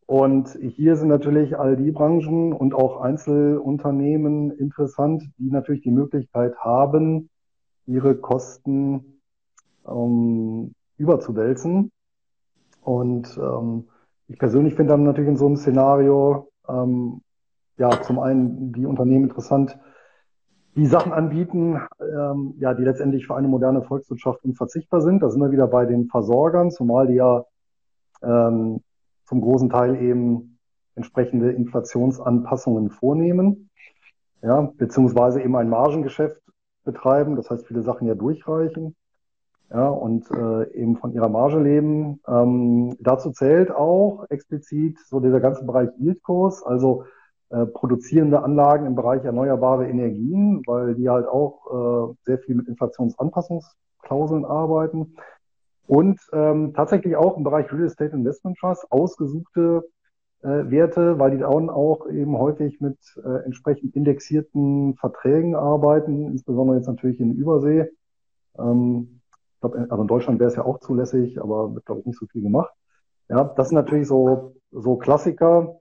Und hier sind natürlich all die Branchen und auch Einzelunternehmen interessant, die natürlich die Möglichkeit haben, ihre Kosten ähm, überzuwälzen. Und ähm, ich persönlich finde dann natürlich in so einem Szenario ähm, ja, zum einen die Unternehmen interessant, die Sachen anbieten, ähm, ja, die letztendlich für eine moderne Volkswirtschaft unverzichtbar sind. Da sind wir wieder bei den Versorgern, zumal die ja ähm, zum großen Teil eben entsprechende Inflationsanpassungen vornehmen, ja, beziehungsweise eben ein Margengeschäft betreiben, das heißt viele Sachen ja durchreichen, ja, und äh, eben von ihrer Marge leben. Ähm, dazu zählt auch explizit so dieser ganze Bereich Yieldkurs, also äh, produzierende Anlagen im Bereich erneuerbare Energien, weil die halt auch äh, sehr viel mit Inflationsanpassungsklauseln arbeiten. Und ähm, tatsächlich auch im Bereich Real Estate Investment Trust ausgesuchte äh, Werte, weil die dann auch eben häufig mit äh, entsprechend indexierten Verträgen arbeiten, insbesondere jetzt natürlich in Übersee. Ähm, ich glaube, also in Deutschland wäre es ja auch zulässig, aber wird, glaube ich, nicht so viel gemacht. Ja, das sind natürlich so, so Klassiker,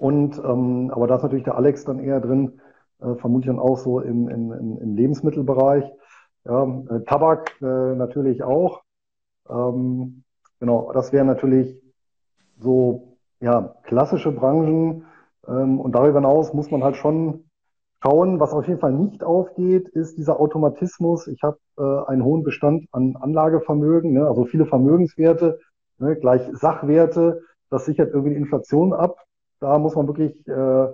und ähm, aber da ist natürlich der Alex dann eher drin, äh, vermutlich dann auch so im, im, im Lebensmittelbereich. Ja, äh, Tabak äh, natürlich auch. Ähm, genau, das wären natürlich so ja klassische Branchen. Ähm, und darüber hinaus muss man halt schon schauen. Was auf jeden Fall nicht aufgeht, ist dieser Automatismus. Ich habe äh, einen hohen Bestand an Anlagevermögen, ne, also viele Vermögenswerte, ne, gleich Sachwerte. Das sichert irgendwie die Inflation ab. Da muss man wirklich äh,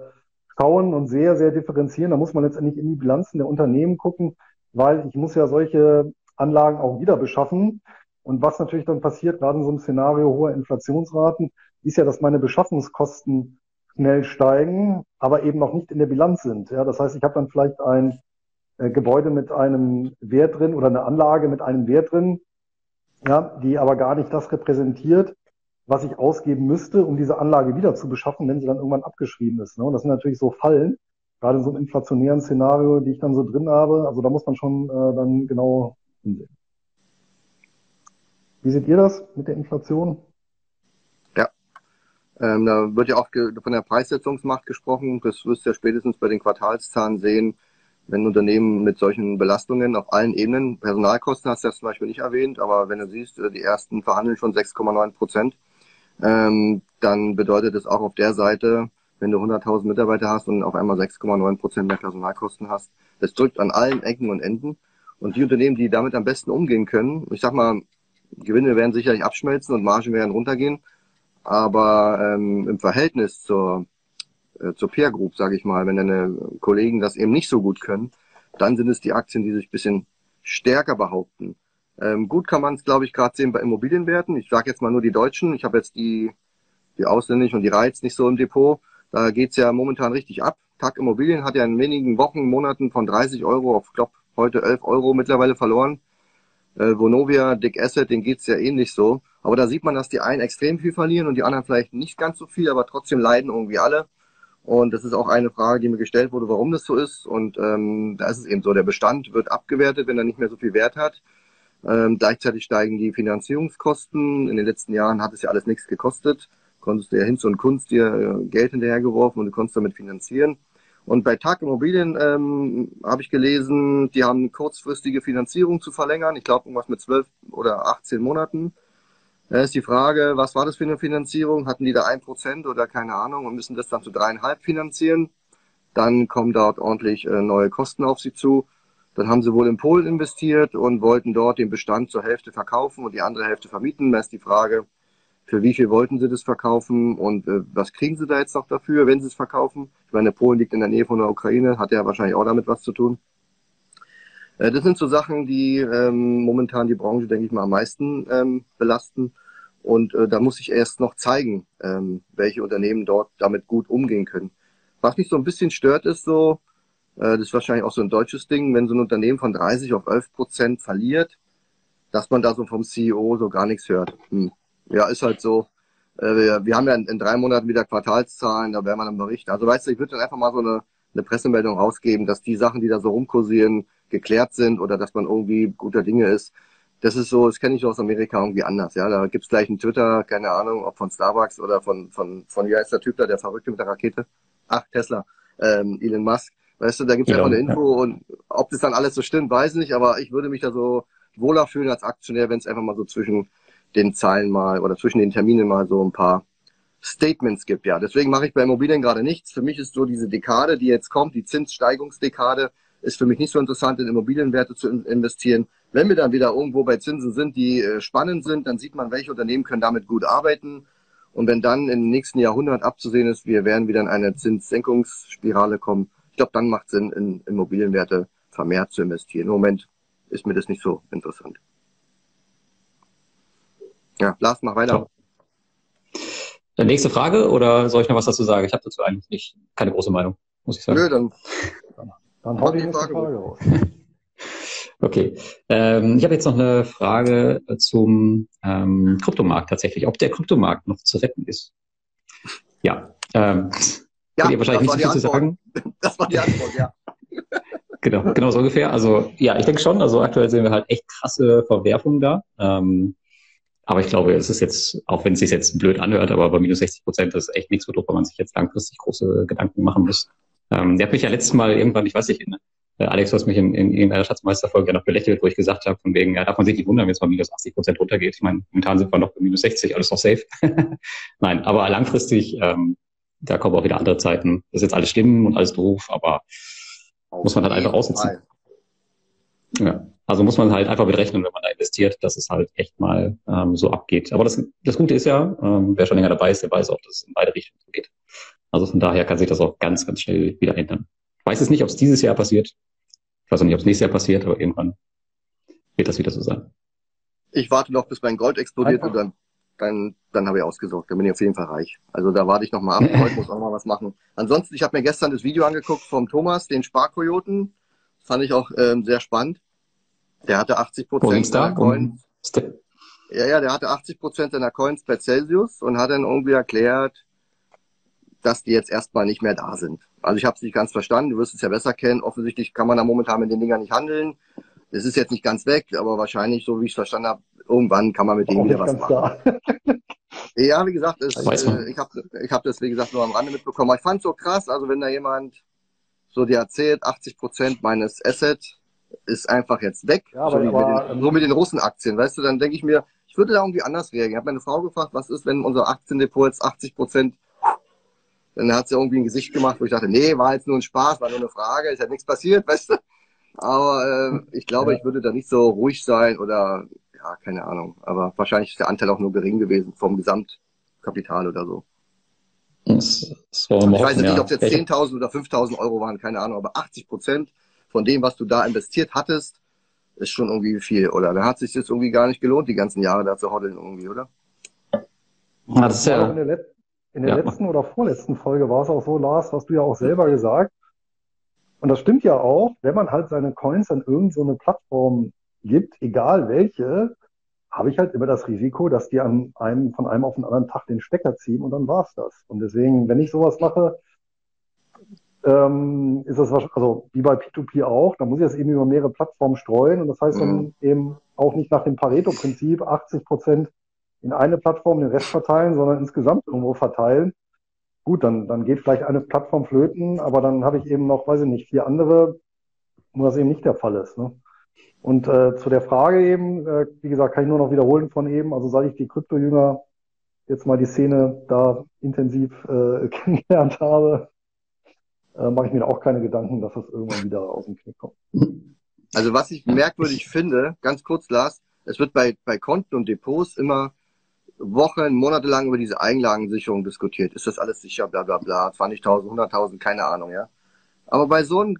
schauen und sehr, sehr differenzieren. Da muss man letztendlich in die Bilanzen der Unternehmen gucken, weil ich muss ja solche Anlagen auch wieder beschaffen. Und was natürlich dann passiert, gerade in so einem Szenario hoher Inflationsraten, ist ja, dass meine Beschaffungskosten schnell steigen, aber eben noch nicht in der Bilanz sind. Ja, das heißt, ich habe dann vielleicht ein äh, Gebäude mit einem Wert drin oder eine Anlage mit einem Wert drin, ja, die aber gar nicht das repräsentiert, was ich ausgeben müsste, um diese Anlage wieder zu beschaffen, wenn sie dann irgendwann abgeschrieben ist. Ne? Und das sind natürlich so Fallen, gerade in so einem inflationären Szenario, die ich dann so drin habe. Also da muss man schon äh, dann genau hinsehen. Wie seht ihr das mit der Inflation? Ähm, da wird ja auch von der Preissetzungsmacht gesprochen. Das wirst du ja spätestens bei den Quartalszahlen sehen, wenn Unternehmen mit solchen Belastungen auf allen Ebenen, Personalkosten hast du ja zum Beispiel nicht erwähnt, aber wenn du siehst, äh, die ersten verhandeln schon 6,9 Prozent, ähm, dann bedeutet es auch auf der Seite, wenn du 100.000 Mitarbeiter hast und auf einmal 6,9 Prozent mehr Personalkosten hast, das drückt an allen Ecken und Enden. Und die Unternehmen, die damit am besten umgehen können, ich sag mal, Gewinne werden sicherlich abschmelzen und Margen werden runtergehen, aber ähm, im Verhältnis zur, äh, zur Peer Group, sage ich mal, wenn deine Kollegen das eben nicht so gut können, dann sind es die Aktien, die sich bisschen stärker behaupten. Ähm, gut kann man es, glaube ich, gerade sehen bei Immobilienwerten. Ich sage jetzt mal nur die Deutschen. Ich habe jetzt die, die ausländischen und die Reiz nicht so im Depot. Da geht's ja momentan richtig ab. Tag Immobilien hat ja in wenigen Wochen, Monaten von 30 Euro auf, glaube heute 11 Euro mittlerweile verloren. Äh, Vonovia, Dick Asset, denen geht's ja ähnlich so. Aber da sieht man, dass die einen extrem viel verlieren und die anderen vielleicht nicht ganz so viel, aber trotzdem leiden irgendwie alle. Und das ist auch eine Frage, die mir gestellt wurde, warum das so ist. Und ähm, da ist es eben so, der Bestand wird abgewertet, wenn er nicht mehr so viel Wert hat. Ähm, gleichzeitig steigen die Finanzierungskosten. In den letzten Jahren hat es ja alles nichts gekostet. Konntest du ja hin und Kunst dir äh, Geld hinterhergeworfen und du konntest damit finanzieren. Und bei Tag Immobilien ähm, habe ich gelesen, die haben kurzfristige Finanzierung zu verlängern. Ich glaube, irgendwas mit zwölf oder 18 Monaten. Da ist die Frage, was war das für eine Finanzierung? Hatten die da ein Prozent oder keine Ahnung und müssen das dann zu dreieinhalb finanzieren? Dann kommen dort ordentlich äh, neue Kosten auf sie zu. Dann haben sie wohl in Polen investiert und wollten dort den Bestand zur Hälfte verkaufen und die andere Hälfte vermieten. Da ist die Frage, für wie viel wollten sie das verkaufen und äh, was kriegen sie da jetzt noch dafür, wenn sie es verkaufen? Ich meine, Polen liegt in der Nähe von der Ukraine, hat ja wahrscheinlich auch damit was zu tun. Äh, das sind so Sachen, die ähm, momentan die Branche, denke ich mal, am meisten ähm, belasten. Und äh, da muss ich erst noch zeigen, ähm, welche Unternehmen dort damit gut umgehen können. Was mich so ein bisschen stört, ist so, äh, das ist wahrscheinlich auch so ein deutsches Ding, wenn so ein Unternehmen von 30 auf 11 Prozent verliert, dass man da so vom CEO so gar nichts hört. Hm. Ja, ist halt so. Äh, wir, wir haben ja in, in, drei Monaten wieder Quartalszahlen, da werden wir dann berichten. Also weißt du, ich würde dann einfach mal so eine, eine Pressemeldung rausgeben, dass die Sachen, die da so rumkursieren, geklärt sind oder dass man irgendwie guter Dinge ist. Das ist so, das kenne ich aus Amerika irgendwie anders. Ja, da gibt's gleich einen Twitter, keine Ahnung, ob von Starbucks oder von von von wie heißt der Typ da, der Verrückte mit der Rakete? Ach, Tesla, ähm, Elon Musk. Weißt du, da gibt's ja, einfach eine Info und ob das dann alles so stimmt, weiß ich nicht, aber ich würde mich da so wohler fühlen als Aktionär, wenn es einfach mal so zwischen den Zahlen mal oder zwischen den Terminen mal so ein paar Statements gibt. Ja, deswegen mache ich bei Immobilien gerade nichts. Für mich ist so diese Dekade, die jetzt kommt, die Zinssteigungsdekade, ist für mich nicht so interessant, in Immobilienwerte zu investieren. Wenn wir dann wieder irgendwo bei Zinsen sind, die äh, spannend sind, dann sieht man, welche Unternehmen können damit gut arbeiten. Und wenn dann im nächsten Jahrhundert abzusehen ist, wir werden wieder in eine Zinssenkungsspirale kommen, ich glaube, dann macht es Sinn, in Immobilienwerte vermehrt zu investieren. Im Moment ist mir das nicht so interessant. Ja, Lars, mach weiter. So. Nächste Frage oder soll ich noch was dazu sagen? Ich habe dazu eigentlich nicht keine große Meinung, muss ich sagen. Nö, dann, dann hau die Frage, Frage raus. Okay. Ähm, ich habe jetzt noch eine Frage zum ähm, Kryptomarkt tatsächlich, ob der Kryptomarkt noch zu retten ist. Ja. Ähm, ja, ihr wahrscheinlich nicht so viel zu sagen. Das war die Antwort, ja. genau, genau so ungefähr. Also ja, ich denke schon. Also aktuell sehen wir halt echt krasse Verwerfungen da. Ähm, aber ich glaube, es ist jetzt, auch wenn es sich jetzt blöd anhört, aber bei minus 60 Prozent ist echt nichts, worüber man sich jetzt langfristig große Gedanken machen muss. Ähm, der hat mich ja letztes Mal irgendwann, ich weiß nicht, in, äh, Alex, du hast mich in, in, in einer Schatzmeisterfolge ja noch belächelt, wo ich gesagt habe, von wegen, ja, darf man sich nicht wundern, wenn es mal minus 80 Prozent runtergeht. Ich meine, momentan sind wir noch bei minus 60, alles noch safe. Nein, aber langfristig, ähm, da kommen auch wieder andere Zeiten. Das ist jetzt alles schlimm und alles doof, aber Auf muss man halt einfach aussitzen. Ja. Also muss man halt einfach berechnen, wenn man da investiert, dass es halt echt mal ähm, so abgeht. Aber das, das Gute ist ja, ähm, wer schon länger dabei ist, der weiß auch, dass es in beide Richtungen geht. Also von daher kann sich das auch ganz, ganz schnell wieder ändern. Ich weiß es nicht, ob es dieses Jahr passiert. Ich weiß auch nicht, ob es nächstes Jahr passiert, aber irgendwann wird das wieder so sein. Ich warte noch, bis mein Gold explodiert einfach. und dann, dann, dann habe ich ausgesorgt. Dann bin ich auf jeden Fall reich. Also da warte ich noch mal ab. Heute muss auch mal was machen. Ansonsten, ich habe mir gestern das Video angeguckt vom Thomas, den Sparkojoten. Fand ich auch ähm, sehr spannend. Der hatte 80 Prozent seiner Coins. Ja, ja, der hatte 80 Prozent seiner Coins bei Celsius und hat dann irgendwie erklärt, dass die jetzt erstmal nicht mehr da sind. Also ich habe es nicht ganz verstanden, du wirst es ja besser kennen. Offensichtlich kann man da momentan mit den Dingern nicht handeln. Es ist jetzt nicht ganz weg, aber wahrscheinlich, so wie ich es verstanden habe, irgendwann kann man mit denen wieder was machen. ja, wie gesagt, es, äh, ich habe ich hab das, wie gesagt, nur am Rande mitbekommen. Aber ich fand es so krass, also wenn da jemand so dir erzählt, 80 Prozent meines Assets ist einfach jetzt weg. Ja, aber, so, aber, den, so mit den Russenaktien, weißt du, dann denke ich mir, ich würde da irgendwie anders reagieren. Ich habe meine Frau gefragt, was ist, wenn unser Aktiendepot jetzt 80 Prozent dann hat sie irgendwie ein Gesicht gemacht, wo ich dachte, nee, war jetzt nur ein Spaß, war nur eine Frage, ist ja nichts passiert, weißt du. Aber äh, ich glaube, ja. ich würde da nicht so ruhig sein oder ja, keine Ahnung. Aber wahrscheinlich ist der Anteil auch nur gering gewesen vom Gesamtkapital oder so. Das, das ich weiß nicht, ja. ob es jetzt 10.000 oder 5.000 Euro waren, keine Ahnung, aber 80 Prozent von dem, was du da investiert hattest, ist schon irgendwie viel, oder? Da hat sich das irgendwie gar nicht gelohnt, die ganzen Jahre da zu hodeln irgendwie, oder? Ja, das ist ja. In der, Let in der ja. letzten oder vorletzten Folge war es auch so, Lars, hast du ja auch selber gesagt. Und das stimmt ja auch, wenn man halt seine Coins an irgendeine so Plattform gibt, egal welche, habe ich halt immer das Risiko, dass die an einem, von einem auf den anderen Tag den Stecker ziehen und dann war's das. Und deswegen, wenn ich sowas mache, ähm, ist das wahrscheinlich, also wie bei P2P auch, da muss ich das eben über mehrere Plattformen streuen und das heißt dann mhm. eben auch nicht nach dem Pareto-Prinzip 80 Prozent in eine Plattform den Rest verteilen, sondern insgesamt irgendwo verteilen. Gut, dann, dann geht vielleicht eine Plattform flöten, aber dann habe ich eben noch, weiß ich nicht, vier andere, wo das eben nicht der Fall ist. Ne? Und äh, zu der Frage eben, äh, wie gesagt, kann ich nur noch wiederholen von eben, also seit ich die Krypto-Jünger jetzt mal die Szene da intensiv äh, kennengelernt habe, äh, mache ich mir auch keine Gedanken, dass das irgendwann wieder aus dem Knick kommt. Also was ich merkwürdig finde, ganz kurz Lars, es wird bei, bei Konten und Depots immer Wochen, Monate lang über diese Einlagensicherung diskutiert. Ist das alles sicher, bla bla bla, 20.000, 100.000, keine Ahnung, ja. Aber bei so einem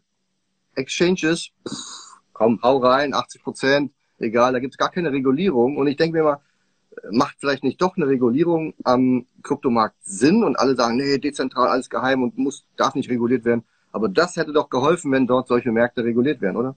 Exchanges, pff, komm, hau rein, 80 Prozent, egal, da gibt's gar keine Regulierung. Und ich denke mir mal, macht vielleicht nicht doch eine Regulierung am Kryptomarkt Sinn und alle sagen, nee, dezentral, alles geheim und muss, darf nicht reguliert werden. Aber das hätte doch geholfen, wenn dort solche Märkte reguliert werden, oder?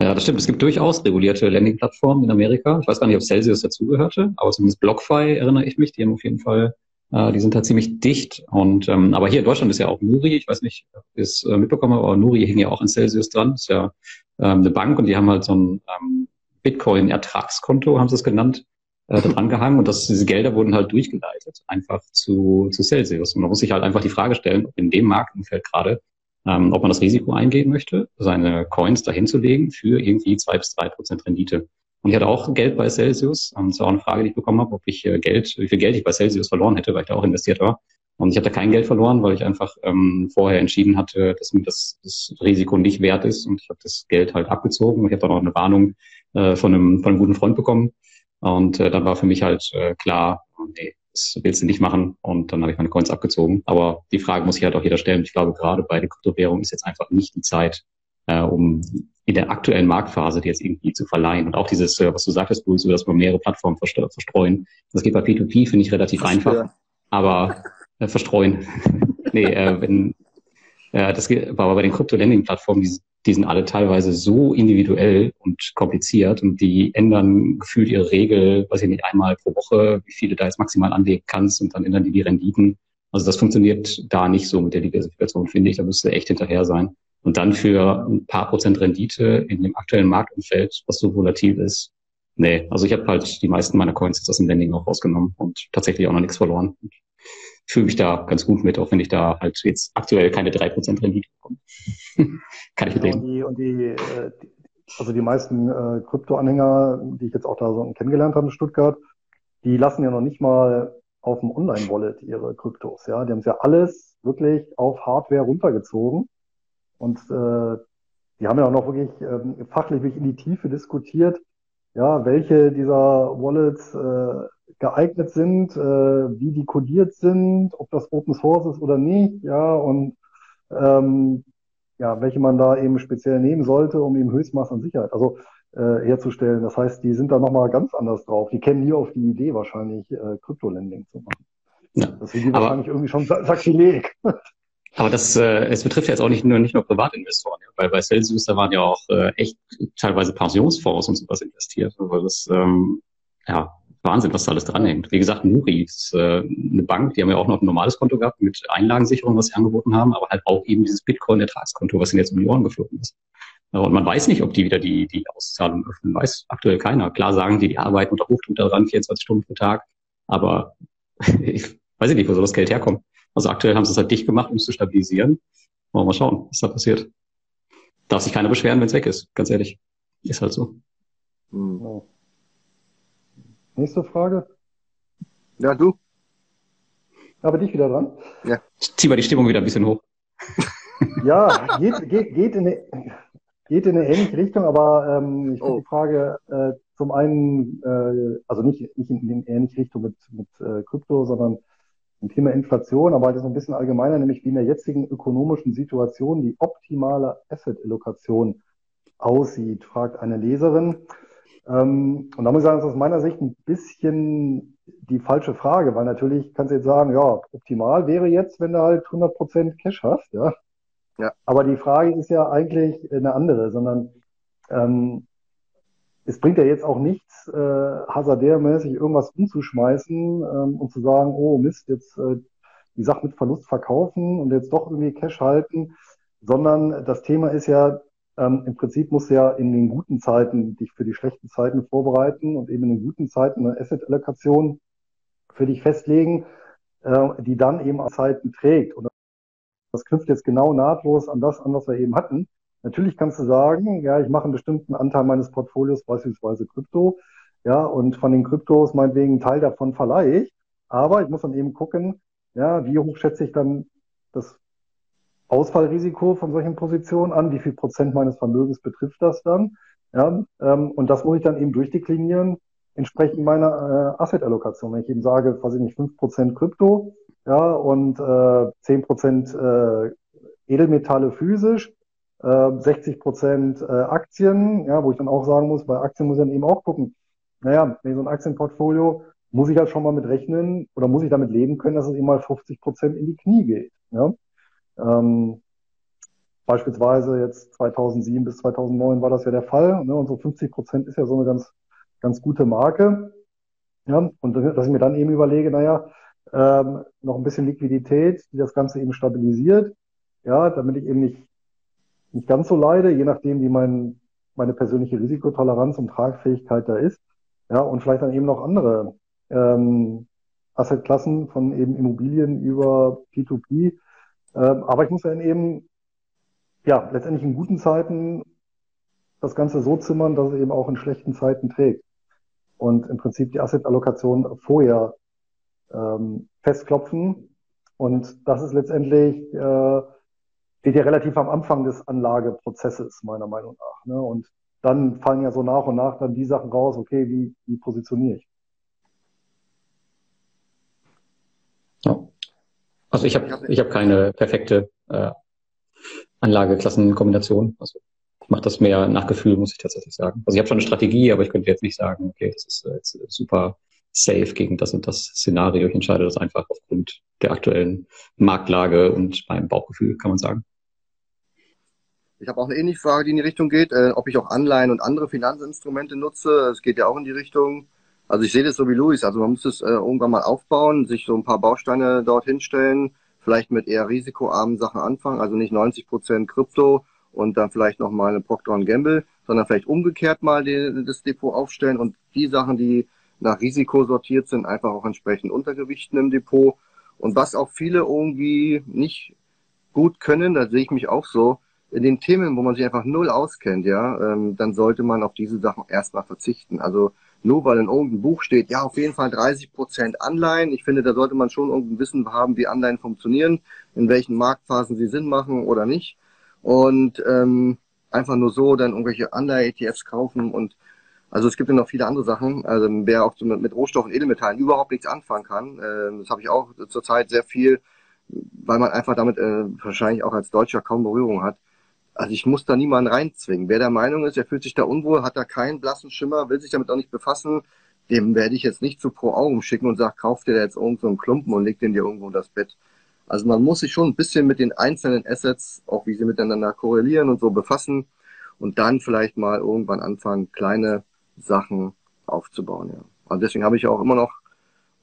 Ja, das stimmt. Es gibt durchaus regulierte Landing-Plattformen in Amerika. Ich weiß gar nicht, ob Celsius dazugehörte, aber zumindest BlockFi erinnere ich mich. Die haben auf jeden Fall äh, die sind halt ziemlich dicht. Und ähm, aber hier in Deutschland ist ja auch Nuri, ich weiß nicht, ob ihr es äh, mitbekommen habt, aber Nuri hing ja auch an Celsius dran. Ist ja ähm, eine Bank und die haben halt so ein ähm, Bitcoin-Ertragskonto, haben sie es genannt, äh, dran gehangen und das, diese Gelder wurden halt durchgeleitet, einfach zu, zu Celsius. Und man muss sich halt einfach die Frage stellen, ob in dem Marktumfeld gerade, ähm, ob man das Risiko eingehen möchte, seine Coins dahin zu legen für irgendwie zwei bis drei Prozent Rendite. Und ich hatte auch Geld bei Celsius. Und das war auch eine Frage, die ich bekommen habe, ob ich äh, Geld, wie viel Geld ich bei Celsius verloren hätte, weil ich da auch investiert war. Und ich hatte kein Geld verloren, weil ich einfach ähm, vorher entschieden hatte, dass mir das, das Risiko nicht wert ist. Und ich habe das Geld halt abgezogen. Ich habe dann auch eine Warnung äh, von, einem, von einem guten Freund bekommen. Und äh, dann war für mich halt äh, klar, nee, das willst du nicht machen. Und dann habe ich meine Coins abgezogen. Aber die Frage muss sich halt auch jeder stellen. Ich glaube, gerade bei der Kryptowährung ist jetzt einfach nicht die Zeit, äh, um in der aktuellen Marktphase die jetzt irgendwie zu verleihen. Und auch dieses, äh, was du sagtest, Bruce, dass wir mehrere Plattformen verstreuen. Das geht bei P2P, finde ich, relativ einfach. Aber äh, verstreuen. nee, äh, wenn, äh, das geht, aber bei den Krypto-Lending-Plattformen, die, die sind alle teilweise so individuell und kompliziert und die ändern gefühlt ihre Regel, weiß ich nicht, einmal pro Woche, wie viele da jetzt maximal anlegen kannst und dann ändern die die Renditen. Also das funktioniert da nicht so mit der Diversifikation, finde ich. Da müsste echt hinterher sein. Und dann für ein paar Prozent Rendite in dem aktuellen Marktumfeld, was so volatil ist, nee. Also ich habe halt die meisten meiner Coins jetzt aus dem Lending auch rausgenommen und tatsächlich auch noch nichts verloren. Fühle mich da ganz gut mit, auch wenn ich da halt jetzt aktuell keine drei Prozent Rendite bekomme. Kann ich mitleben. Ja, und die, und die, äh, also die meisten äh, Krypto-Anhänger, die ich jetzt auch da so kennengelernt habe in Stuttgart, die lassen ja noch nicht mal auf dem Online-Wallet ihre Kryptos. Ja, die haben es ja alles wirklich auf Hardware runtergezogen. Und äh, die haben ja auch noch wirklich ähm, fachlich wirklich in die Tiefe diskutiert, ja, welche dieser Wallets äh, geeignet sind, äh, wie die codiert sind, ob das Open Source ist oder nicht, ja, und ähm, ja, welche man da eben speziell nehmen sollte, um eben Höchstmaß an Sicherheit also äh, herzustellen. Das heißt, die sind da nochmal ganz anders drauf. Die kennen nie auf die Idee wahrscheinlich, äh, Krypto-Lending zu machen. Ja. Das ist die wahrscheinlich irgendwie schon Sakrileg. Aber das, äh, es betrifft ja jetzt auch nicht nur, nicht nur Privatinvestoren, ja, weil bei Celsius, da waren ja auch äh, echt teilweise Pensionsfonds und sowas investiert. Also das, ähm, ja, Wahnsinn, was da alles dranhängt. Wie gesagt, Muri ist äh, eine Bank, die haben ja auch noch ein normales Konto gehabt mit Einlagensicherung, was sie angeboten haben, aber halt auch eben dieses Bitcoin-Ertragskonto, was ihnen jetzt um die Ohren geflogen ist. Und man weiß nicht, ob die wieder die, die Auszahlung öffnen. Weiß aktuell keiner. Klar sagen die, die arbeiten unter Hochdruck daran, 24 Stunden pro Tag. Aber ich weiß nicht, wo soll das Geld herkommen. Also aktuell haben sie es halt dicht gemacht, um es zu stabilisieren. Wollen wir mal schauen, was da passiert. Darf sich keiner beschweren, wenn es weg ist. Ganz ehrlich. Ist halt so. Hm. Nächste Frage. Ja, du. Aber dich wieder dran. Ja. Zieh mal die Stimmung wieder ein bisschen hoch. ja, geht, geht, geht, in eine, geht in eine ähnliche Richtung, aber ähm, ich finde oh. die Frage äh, zum einen, äh, also nicht, nicht in, in ähnliche Richtung mit, mit äh, Krypto, sondern im Thema Inflation, aber halt so ein bisschen allgemeiner, nämlich wie in der jetzigen ökonomischen Situation die optimale Asset-Allokation aussieht, fragt eine Leserin. Ähm, und da muss ich sagen, das ist aus meiner Sicht ein bisschen die falsche Frage, weil natürlich kannst du jetzt sagen, ja, optimal wäre jetzt, wenn du halt 100% Cash hast, ja. ja. Aber die Frage ist ja eigentlich eine andere, sondern ähm, es bringt ja jetzt auch nichts, äh, hasardärmäßig irgendwas umzuschmeißen ähm, und zu sagen, oh Mist, jetzt äh, die Sache mit Verlust verkaufen und jetzt doch irgendwie Cash halten, sondern das Thema ist ja, ähm, im Prinzip musst du ja in den guten Zeiten dich für die schlechten Zeiten vorbereiten und eben in den guten Zeiten eine Asset-Allokation für dich festlegen, äh, die dann eben auch Zeiten trägt. Und das knüpft jetzt genau nahtlos an das an, was wir eben hatten. Natürlich kannst du sagen, ja, ich mache einen bestimmten Anteil meines Portfolios, beispielsweise Krypto, ja, und von den Kryptos meinetwegen einen Teil davon verleihe ich. Aber ich muss dann eben gucken, ja, wie hoch schätze ich dann das Ausfallrisiko von solchen Positionen an, wie viel Prozent meines Vermögens betrifft das dann, ja, ähm, und das muss ich dann eben durchdeklinieren, entsprechend meiner äh, Asset-Allokation. Wenn ich eben sage, weiß ich nicht, fünf Prozent Krypto, ja, und äh, 10% äh, Edelmetalle physisch, 60 äh, Prozent äh, Aktien, ja, wo ich dann auch sagen muss, bei Aktien muss ich dann eben auch gucken, naja, wenn so ein Aktienportfolio, muss ich halt schon mal mit rechnen oder muss ich damit leben können, dass es eben mal 50 Prozent in die Knie geht. Ja? Ähm, beispielsweise jetzt 2007 bis 2009 war das ja der Fall. Ne? Und so 50 Prozent ist ja so eine ganz, ganz gute Marke. Ja? Und dass ich mir dann eben überlege, naja, ähm, noch ein bisschen Liquidität, die das Ganze eben stabilisiert, ja, damit ich eben nicht nicht ganz so leide, je nachdem, wie mein, meine persönliche Risikotoleranz und Tragfähigkeit da ist. Ja, und vielleicht dann eben noch andere ähm, Assetklassen von eben Immobilien über P2P. Ähm, aber ich muss dann eben, ja, letztendlich in guten Zeiten das Ganze so zimmern, dass es eben auch in schlechten Zeiten trägt. Und im Prinzip die Assetallokation vorher ähm, festklopfen. Und das ist letztendlich äh, steht ja relativ am Anfang des Anlageprozesses, meiner Meinung nach. Ne? Und dann fallen ja so nach und nach dann die Sachen raus, okay, wie, wie positioniere ich? Ja. Also ich habe ich hab keine perfekte äh, Anlageklassenkombination. Also ich mache das mehr nach Gefühl, muss ich tatsächlich sagen. Also ich habe schon eine Strategie, aber ich könnte jetzt nicht sagen, okay, das ist jetzt super safe gegen das und das Szenario. Ich entscheide das einfach aufgrund der aktuellen Marktlage und meinem Bauchgefühl, kann man sagen. Ich habe auch eine ähnliche Frage, die in die Richtung geht, äh, ob ich auch Anleihen und andere Finanzinstrumente nutze. Es geht ja auch in die Richtung. Also ich sehe das so wie Luis. Also man muss es äh, irgendwann mal aufbauen, sich so ein paar Bausteine dort hinstellen, vielleicht mit eher risikoarmen Sachen anfangen, also nicht 90 Prozent Krypto und dann vielleicht noch mal eine Procter Gamble, sondern vielleicht umgekehrt mal die, das Depot aufstellen und die Sachen, die nach Risiko sortiert sind, einfach auch entsprechend untergewichten im Depot. Und was auch viele irgendwie nicht gut können, da sehe ich mich auch so, in den Themen, wo man sich einfach null auskennt, ja, ähm, dann sollte man auf diese Sachen erstmal verzichten. Also nur weil in irgendeinem Buch steht, ja, auf jeden Fall 30 Prozent Anleihen. Ich finde, da sollte man schon irgendein Wissen haben, wie Anleihen funktionieren, in welchen Marktphasen sie Sinn machen oder nicht. Und ähm, einfach nur so dann irgendwelche Anleihe-ETFs kaufen und also es gibt ja noch viele andere Sachen. Also wer auch mit, Rohstoffen, Edelmetallen überhaupt nichts anfangen kann, äh, das habe ich auch zurzeit sehr viel, weil man einfach damit äh, wahrscheinlich auch als Deutscher kaum Berührung hat. Also ich muss da niemanden reinzwingen. Wer der Meinung ist, er fühlt sich da unwohl, hat da keinen blassen Schimmer, will sich damit auch nicht befassen, dem werde ich jetzt nicht zu Pro Augen schicken und sage, kauf dir da jetzt irgend so einen Klumpen und leg den dir irgendwo in das Bett. Also man muss sich schon ein bisschen mit den einzelnen Assets, auch wie sie miteinander korrelieren und so befassen und dann vielleicht mal irgendwann anfangen, kleine Sachen aufzubauen. Ja. Und deswegen habe ich auch immer noch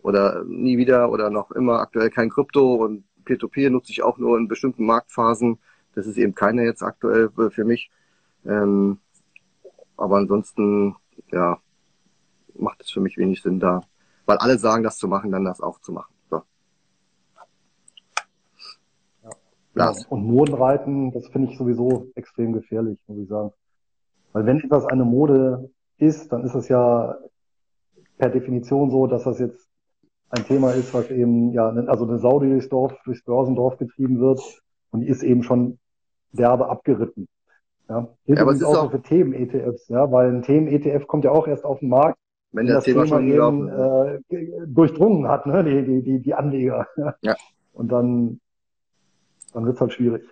oder nie wieder oder noch immer aktuell kein Krypto und Peer-to-Peer -Peer nutze ich auch nur in bestimmten Marktphasen. Das ist eben keine jetzt aktuell für mich. Ähm, aber ansonsten, ja, macht es für mich wenig Sinn da. Weil alle sagen, das zu machen, dann das auch zu machen. So. Ja. Und Modenreiten, das finde ich sowieso extrem gefährlich, muss ich sagen. Weil wenn etwas eine Mode ist, dann ist es ja per Definition so, dass das jetzt ein Thema ist, was eben, ja, also eine Sau, die durchs Dorf, durchs Börsendorf getrieben wird und die ist eben schon derbe abgeritten. Ja, gilt ja, aber auch, auch für Themen-ETFs, ja, weil ein Themen-ETF kommt ja auch erst auf den Markt, wenn, wenn das Thema, Thema schon eben, äh, durchdrungen hat, ne, die, die, die, die Anleger. Ja. Und dann, dann wird's halt schwierig.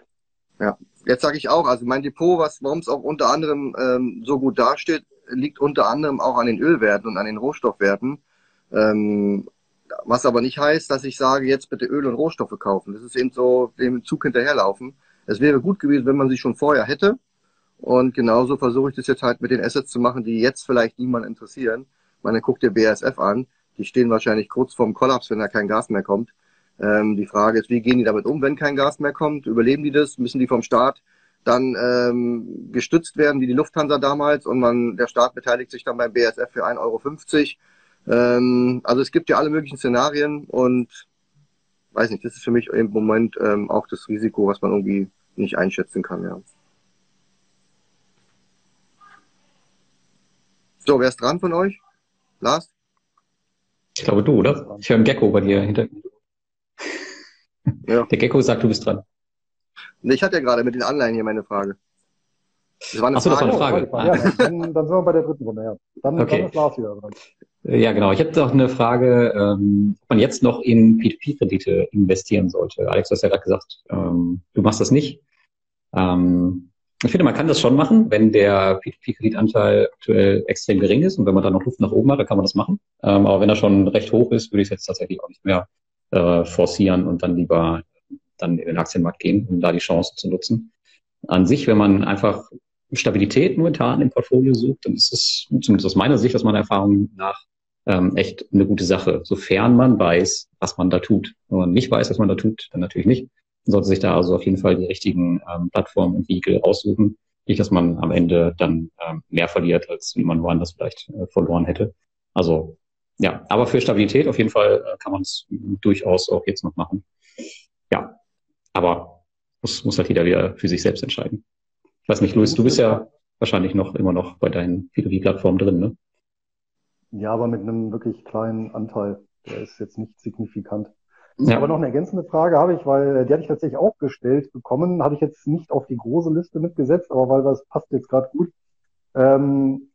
Ja, jetzt sage ich auch, also mein Depot, was, warum es auch unter anderem ähm, so gut dasteht, liegt unter anderem auch an den Ölwerten und an den Rohstoffwerten. Ähm, was aber nicht heißt, dass ich sage, jetzt bitte Öl und Rohstoffe kaufen. Das ist eben so dem Zug hinterherlaufen. Es wäre gut gewesen, wenn man sie schon vorher hätte. Und genauso versuche ich das jetzt halt mit den Assets zu machen, die jetzt vielleicht niemand interessieren. Man guckt dir BASF an. Die stehen wahrscheinlich kurz vorm Kollaps, wenn da kein Gas mehr kommt. Ähm, die Frage ist, wie gehen die damit um, wenn kein Gas mehr kommt? Überleben die das? Müssen die vom Staat dann ähm, gestützt werden, wie die Lufthansa damals? Und man, der Staat beteiligt sich dann beim BASF für 1,50 Euro. Ähm, also es gibt ja alle möglichen Szenarien und weiß nicht, das ist für mich im Moment ähm, auch das Risiko, was man irgendwie nicht einschätzen kann, ja. So, wer ist dran von euch? Lars? Ich glaube du, oder? Ich höre einen Gecko bei dir hinter. Ja. Der Gecko sagt, du bist dran. Ich hatte ja gerade mit den Anleihen hier meine Frage. Das war eine Achso, Frage. das war eine Frage. Ja, dann, dann sind wir bei der dritten Runde, ja. Dann, okay. dann ist Lars wieder dran. Ja, genau. Ich hätte noch eine Frage, ähm, ob man jetzt noch in P2P-Kredite investieren sollte. Alex, du hast ja gerade gesagt, ähm, du machst das nicht. Ähm, ich finde, man kann das schon machen, wenn der P2P-Kreditanteil aktuell extrem gering ist und wenn man da noch Luft nach oben hat, dann kann man das machen. Ähm, aber wenn er schon recht hoch ist, würde ich es jetzt tatsächlich auch nicht mehr äh, forcieren und dann lieber dann in den Aktienmarkt gehen, um da die Chance zu nutzen. An sich, wenn man einfach Stabilität momentan im Portfolio sucht, dann ist es zumindest aus meiner Sicht, aus meiner Erfahrung nach, ähm, echt eine gute Sache, sofern man weiß, was man da tut. Wenn man nicht weiß, was man da tut, dann natürlich nicht. Man sollte sich da also auf jeden Fall die richtigen ähm, Plattformen und Vehikel raussuchen. Nicht, dass man am Ende dann ähm, mehr verliert, als wie man woanders vielleicht äh, verloren hätte. Also ja, aber für Stabilität auf jeden Fall äh, kann man es durchaus auch jetzt noch machen. Ja, aber muss, muss halt jeder wieder für sich selbst entscheiden. Ich weiß nicht, Luis, du bist ja wahrscheinlich noch immer noch bei deinen P2P-Plattformen drin, ne? Ja, aber mit einem wirklich kleinen Anteil. Der ist jetzt nicht signifikant. Ja. Aber noch eine ergänzende Frage habe ich, weil die hatte ich tatsächlich auch gestellt bekommen, habe ich jetzt nicht auf die große Liste mitgesetzt, aber weil das passt jetzt gerade gut. Ähm,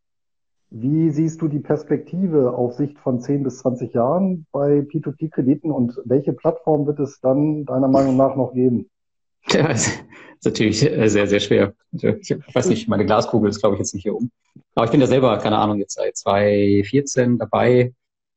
wie siehst du die Perspektive auf Sicht von 10 bis 20 Jahren bei P2P-Krediten und welche Plattform wird es dann deiner Meinung nach noch geben? Ja, ist natürlich sehr, sehr schwer. Ich weiß nicht, meine Glaskugel ist, glaube ich, jetzt nicht hier um. Aber ich bin ja selber, keine Ahnung, jetzt seit 2014 dabei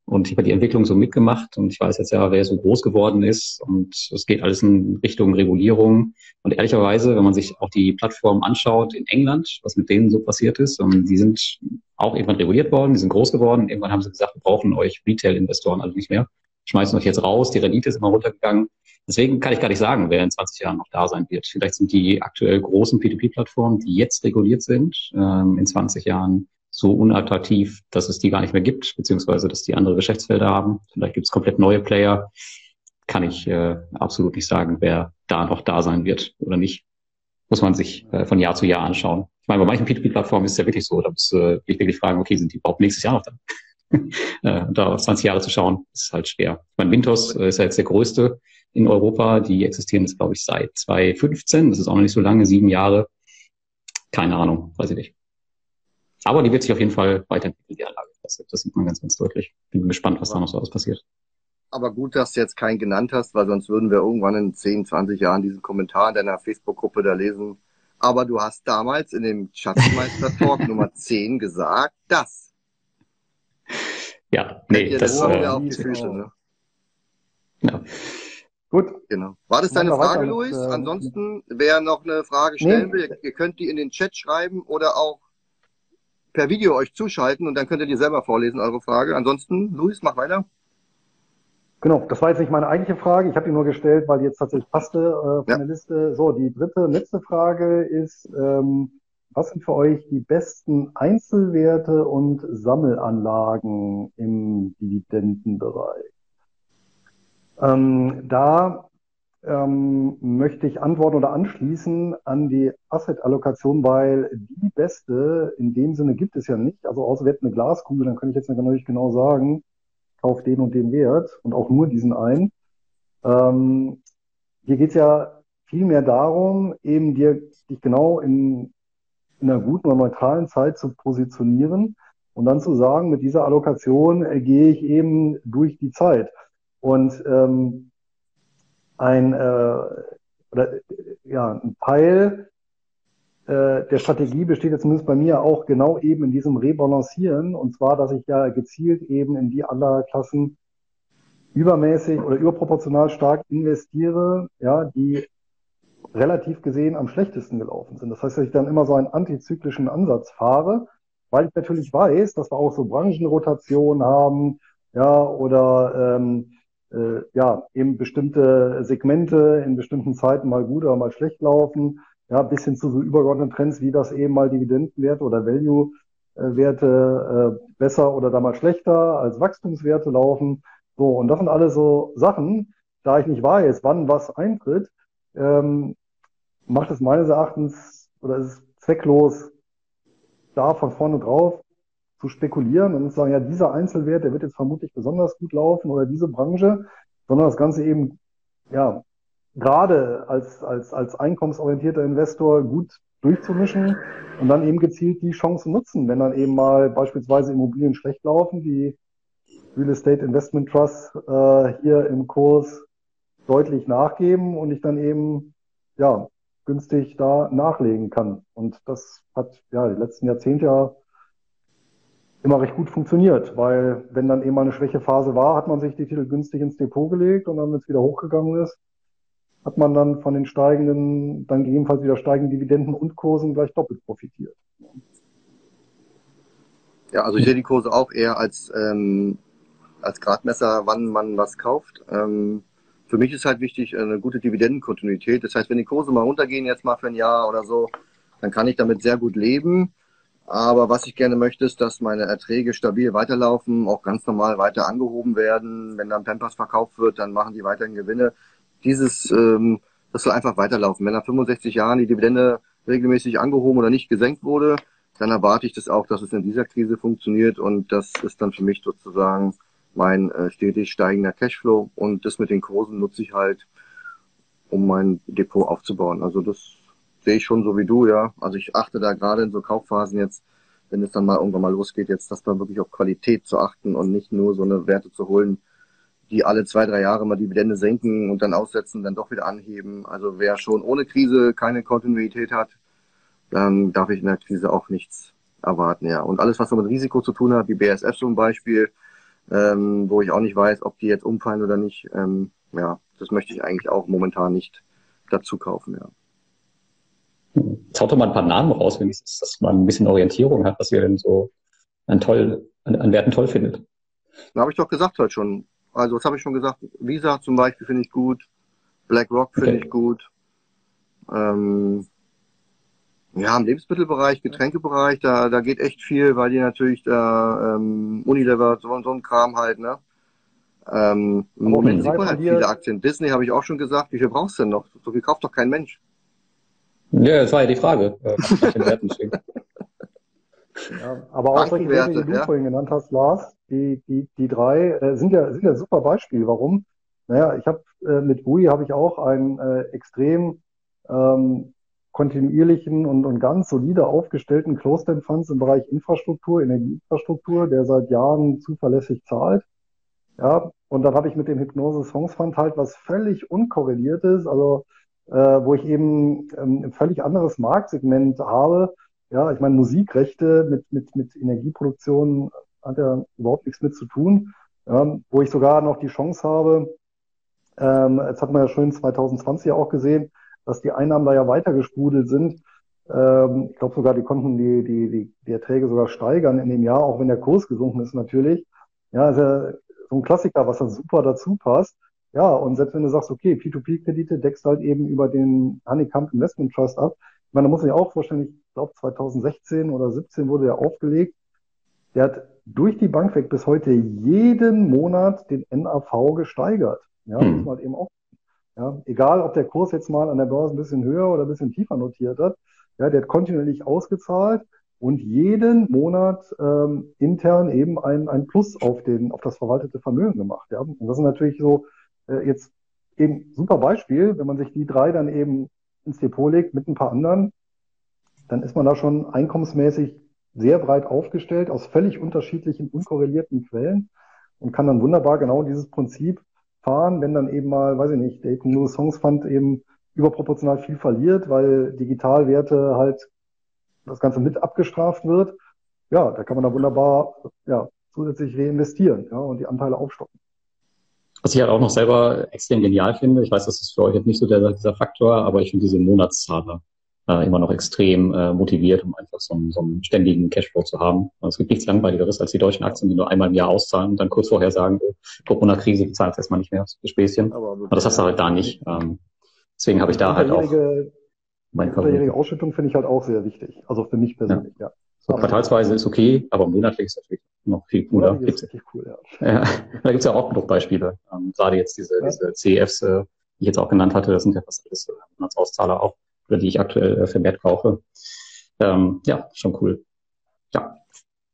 und ich habe die Entwicklung so mitgemacht und ich weiß jetzt ja, wer so groß geworden ist und es geht alles in Richtung Regulierung. Und ehrlicherweise, wenn man sich auch die Plattform anschaut in England, was mit denen so passiert ist, und die sind auch irgendwann reguliert worden, die sind groß geworden. Irgendwann haben sie gesagt, wir brauchen euch Retail-Investoren also nicht mehr, schmeißen euch jetzt raus, die Rendite ist immer runtergegangen. Deswegen kann ich gar nicht sagen, wer in 20 Jahren noch da sein wird. Vielleicht sind die aktuell großen P2P-Plattformen, die jetzt reguliert sind, ähm, in 20 Jahren so unattraktiv, dass es die gar nicht mehr gibt, beziehungsweise dass die andere Geschäftsfelder haben. Vielleicht gibt es komplett neue Player. Kann ich äh, absolut nicht sagen, wer da noch da sein wird oder nicht. Muss man sich äh, von Jahr zu Jahr anschauen. Ich meine, bei manchen P2P-Plattformen ist es ja wirklich so, da muss äh, ich wirklich fragen, okay, sind die überhaupt nächstes Jahr noch da? Äh, da auf 20 Jahre zu schauen, ist halt schwer. Ich meine, Wintos äh, ist ja jetzt der größte in Europa. Die existieren jetzt, glaube ich, seit 2015. Das ist auch noch nicht so lange, sieben Jahre. Keine Ahnung, weiß ich nicht. Aber die wird sich auf jeden Fall weiterentwickeln, die Anlage. Das, das sieht man ganz, ganz deutlich. Bin gespannt, was da noch so alles passiert. Aber gut, dass du jetzt keinen genannt hast, weil sonst würden wir irgendwann in 10, 20 Jahren diesen Kommentar in deiner Facebook-Gruppe da lesen. Aber du hast damals in dem Schatzmeister-Talk Nummer 10 gesagt, dass. Ja, nee, das, das äh, auf die Füße, ne? Ja. Gut. Genau. War das deine Frage, Luis? Äh, Ansonsten, wer noch eine Frage stellen nee. will, ihr könnt die in den Chat schreiben oder auch per Video euch zuschalten und dann könnt ihr die selber vorlesen, eure Frage. Ansonsten, Luis, mach weiter. Genau, das war jetzt nicht meine eigentliche Frage. Ich habe die nur gestellt, weil die jetzt tatsächlich passte äh, von ja. der Liste. So, die dritte, letzte Frage ist, ähm, was sind für euch die besten Einzelwerte und Sammelanlagen im Dividendenbereich? Ähm, da ähm, möchte ich antworten oder anschließen an die Asset-Allokation, weil die beste in dem Sinne gibt es ja nicht. Also außer wir hätten eine Glaskugel, dann könnte ich jetzt natürlich genau sagen, kauf den und den Wert und auch nur diesen einen. Ähm, hier geht es ja vielmehr darum, eben dir, dich genau in, in einer guten oder neutralen Zeit zu positionieren und dann zu sagen, mit dieser Allokation äh, gehe ich eben durch die Zeit. Und ähm, ein, äh, oder, ja, ein Teil äh, der Strategie besteht jetzt zumindest bei mir auch genau eben in diesem Rebalancieren. Und zwar, dass ich ja gezielt eben in die Klassen übermäßig oder überproportional stark investiere, ja, die relativ gesehen am schlechtesten gelaufen sind. Das heißt, dass ich dann immer so einen antizyklischen Ansatz fahre, weil ich natürlich weiß, dass wir auch so Branchenrotationen haben, ja, oder ähm, äh, ja, eben bestimmte Segmente in bestimmten Zeiten mal gut oder mal schlecht laufen, ja, bis hin zu so übergeordneten Trends, wie das eben mal Dividendenwerte oder Value-Werte äh, besser oder da mal schlechter als Wachstumswerte laufen. So, und das sind alles so Sachen, da ich nicht weiß, wann was eintritt, ähm, macht es meines Erachtens oder ist es zwecklos, da von vorne drauf zu spekulieren und zu sagen, ja, dieser Einzelwert, der wird jetzt vermutlich besonders gut laufen oder diese Branche, sondern das Ganze eben, ja, gerade als, als, als einkommensorientierter Investor gut durchzumischen und dann eben gezielt die Chancen nutzen, wenn dann eben mal beispielsweise Immobilien schlecht laufen, die Real Estate Investment Trust äh, hier im Kurs deutlich nachgeben und ich dann eben ja günstig da nachlegen kann. Und das hat ja die letzten Jahrzehnte ja immer recht gut funktioniert, weil wenn dann eben mal eine Schwächephase war, hat man sich die Titel günstig ins Depot gelegt und dann, wenn es wieder hochgegangen ist, hat man dann von den steigenden, dann gegebenenfalls wieder steigenden Dividenden und Kursen gleich doppelt profitiert. Ja, also ich sehe die Kurse auch eher als, ähm, als Gradmesser, wann man was kauft. Ähm, für mich ist halt wichtig eine gute Dividendenkontinuität. Das heißt, wenn die Kurse mal runtergehen, jetzt mal für ein Jahr oder so, dann kann ich damit sehr gut leben. Aber was ich gerne möchte, ist, dass meine Erträge stabil weiterlaufen, auch ganz normal weiter angehoben werden. Wenn dann Pampers verkauft wird, dann machen die weiterhin Gewinne. Dieses, ähm, das soll einfach weiterlaufen. Wenn nach 65 Jahren die Dividende regelmäßig angehoben oder nicht gesenkt wurde, dann erwarte ich das auch, dass es in dieser Krise funktioniert. Und das ist dann für mich sozusagen mein äh, stetig steigender Cashflow. Und das mit den Kursen nutze ich halt, um mein Depot aufzubauen. Also das sehe ich schon so wie du, ja. Also ich achte da gerade in so Kaufphasen jetzt, wenn es dann mal irgendwann mal losgeht, jetzt, dass man wirklich auf Qualität zu achten und nicht nur so eine Werte zu holen, die alle zwei, drei Jahre mal Dividende senken und dann aussetzen, dann doch wieder anheben. Also wer schon ohne Krise keine Kontinuität hat, dann darf ich in der Krise auch nichts erwarten, ja. Und alles, was so mit Risiko zu tun hat, wie BSF zum Beispiel, ähm, wo ich auch nicht weiß, ob die jetzt umfallen oder nicht, ähm, ja, das möchte ich eigentlich auch momentan nicht dazu kaufen, ja. Jetzt haut doch mal ein paar Namen raus, wenigstens, dass man ein bisschen Orientierung hat, was ihr denn so an toll, an, an Werten toll findet. Da habe ich doch gesagt heute schon. Also, was habe ich schon gesagt? Visa zum Beispiel finde ich gut. BlackRock finde okay. ich gut. Ähm, ja, im Lebensmittelbereich, Getränkebereich, da, da geht echt viel, weil die natürlich da ähm, Unilever, so, so ein Kram halt, ne? Ähm, Im Moment sieht man halt viele Aktien. Disney habe ich auch schon gesagt. Wie viel brauchst du denn noch? So viel kauft doch kein Mensch. Ja, das war ja die Frage. Äh, ja, aber auch solche Werte, die du ja. vorhin genannt hast, Lars, die, die, die drei äh, sind ja sind ja super Beispiel. Warum? Naja, ich habe äh, mit Bui habe ich auch einen äh, extrem ähm, kontinuierlichen und, und ganz solide aufgestellten Closed-End Funds im Bereich Infrastruktur, Energieinfrastruktur, der seit Jahren zuverlässig zahlt. Ja, und dann habe ich mit dem Hypnose Songs Fund halt was völlig unkorreliertes, also äh, wo ich eben ähm, ein völlig anderes Marktsegment habe. Ja, ich meine, Musikrechte mit, mit, mit Energieproduktion hat ja überhaupt nichts mit zu tun. Ja, wo ich sogar noch die Chance habe, ähm, jetzt hat man ja schon 2020 auch gesehen, dass die Einnahmen da ja weiter gesprudelt sind. Ähm, ich glaube sogar, die konnten die, die, die, die Erträge sogar steigern in dem Jahr, auch wenn der Kurs gesunken ist natürlich. Ja, ist ja so ein Klassiker, was dann super dazu passt. Ja, und selbst wenn du sagst, okay, P2P-Kredite deckst halt eben über den Honeycomb Investment Trust ab, ich meine, da muss ich auch vorstellen, ich glaube 2016 oder 17 wurde er aufgelegt. Der hat durch die Bank weg bis heute jeden Monat den NAV gesteigert. Ja, hm. muss man halt eben auch. Ja, egal, ob der Kurs jetzt mal an der Börse ein bisschen höher oder ein bisschen tiefer notiert hat. Ja, der hat kontinuierlich ausgezahlt und jeden Monat ähm, intern eben ein, ein Plus auf, den, auf das verwaltete Vermögen gemacht. Ja. Und das ist natürlich so äh, jetzt eben super Beispiel, wenn man sich die drei dann eben ins Depot legt mit ein paar anderen, dann ist man da schon einkommensmäßig sehr breit aufgestellt aus völlig unterschiedlichen, unkorrelierten Quellen und kann dann wunderbar genau dieses Prinzip fahren, wenn dann eben mal, weiß ich nicht, der New Songs Fund eben überproportional viel verliert, weil Digitalwerte halt das Ganze mit abgestraft wird. Ja, da kann man da wunderbar ja, zusätzlich reinvestieren ja, und die Anteile aufstocken. Was ich halt auch noch selber extrem genial finde, ich weiß, das ist für euch jetzt nicht so der, dieser Faktor, aber ich finde diese Monatszahler äh, immer noch extrem äh, motiviert, um einfach so einen, so einen ständigen Cashflow zu haben. Also es gibt nichts Langweiligeres als die deutschen Aktien, die nur einmal im Jahr auszahlen und dann kurz vorher sagen, oh, Corona-Krise, die zahlt erstmal nicht mehr, das Späßchen. Aber, aber das hast du halt da nicht. Ähm, deswegen habe ich da halt auch meine Unterjährige Ausschüttung finde ich halt auch sehr wichtig. Also für mich persönlich, ja. ja. So quartalsweise ist okay, aber monatlich ist natürlich noch viel cooler. Gibt's, ist cool, ja. ja. Da gibt's ja auch genug Beispiele. Ähm, gerade jetzt diese, ja. diese CEFs, äh, die ich jetzt auch genannt hatte, das sind ja fast alles äh, Monatsauszahler auch, oder die ich aktuell äh, vermehrt kaufe. Ähm, ja, schon cool. Ja.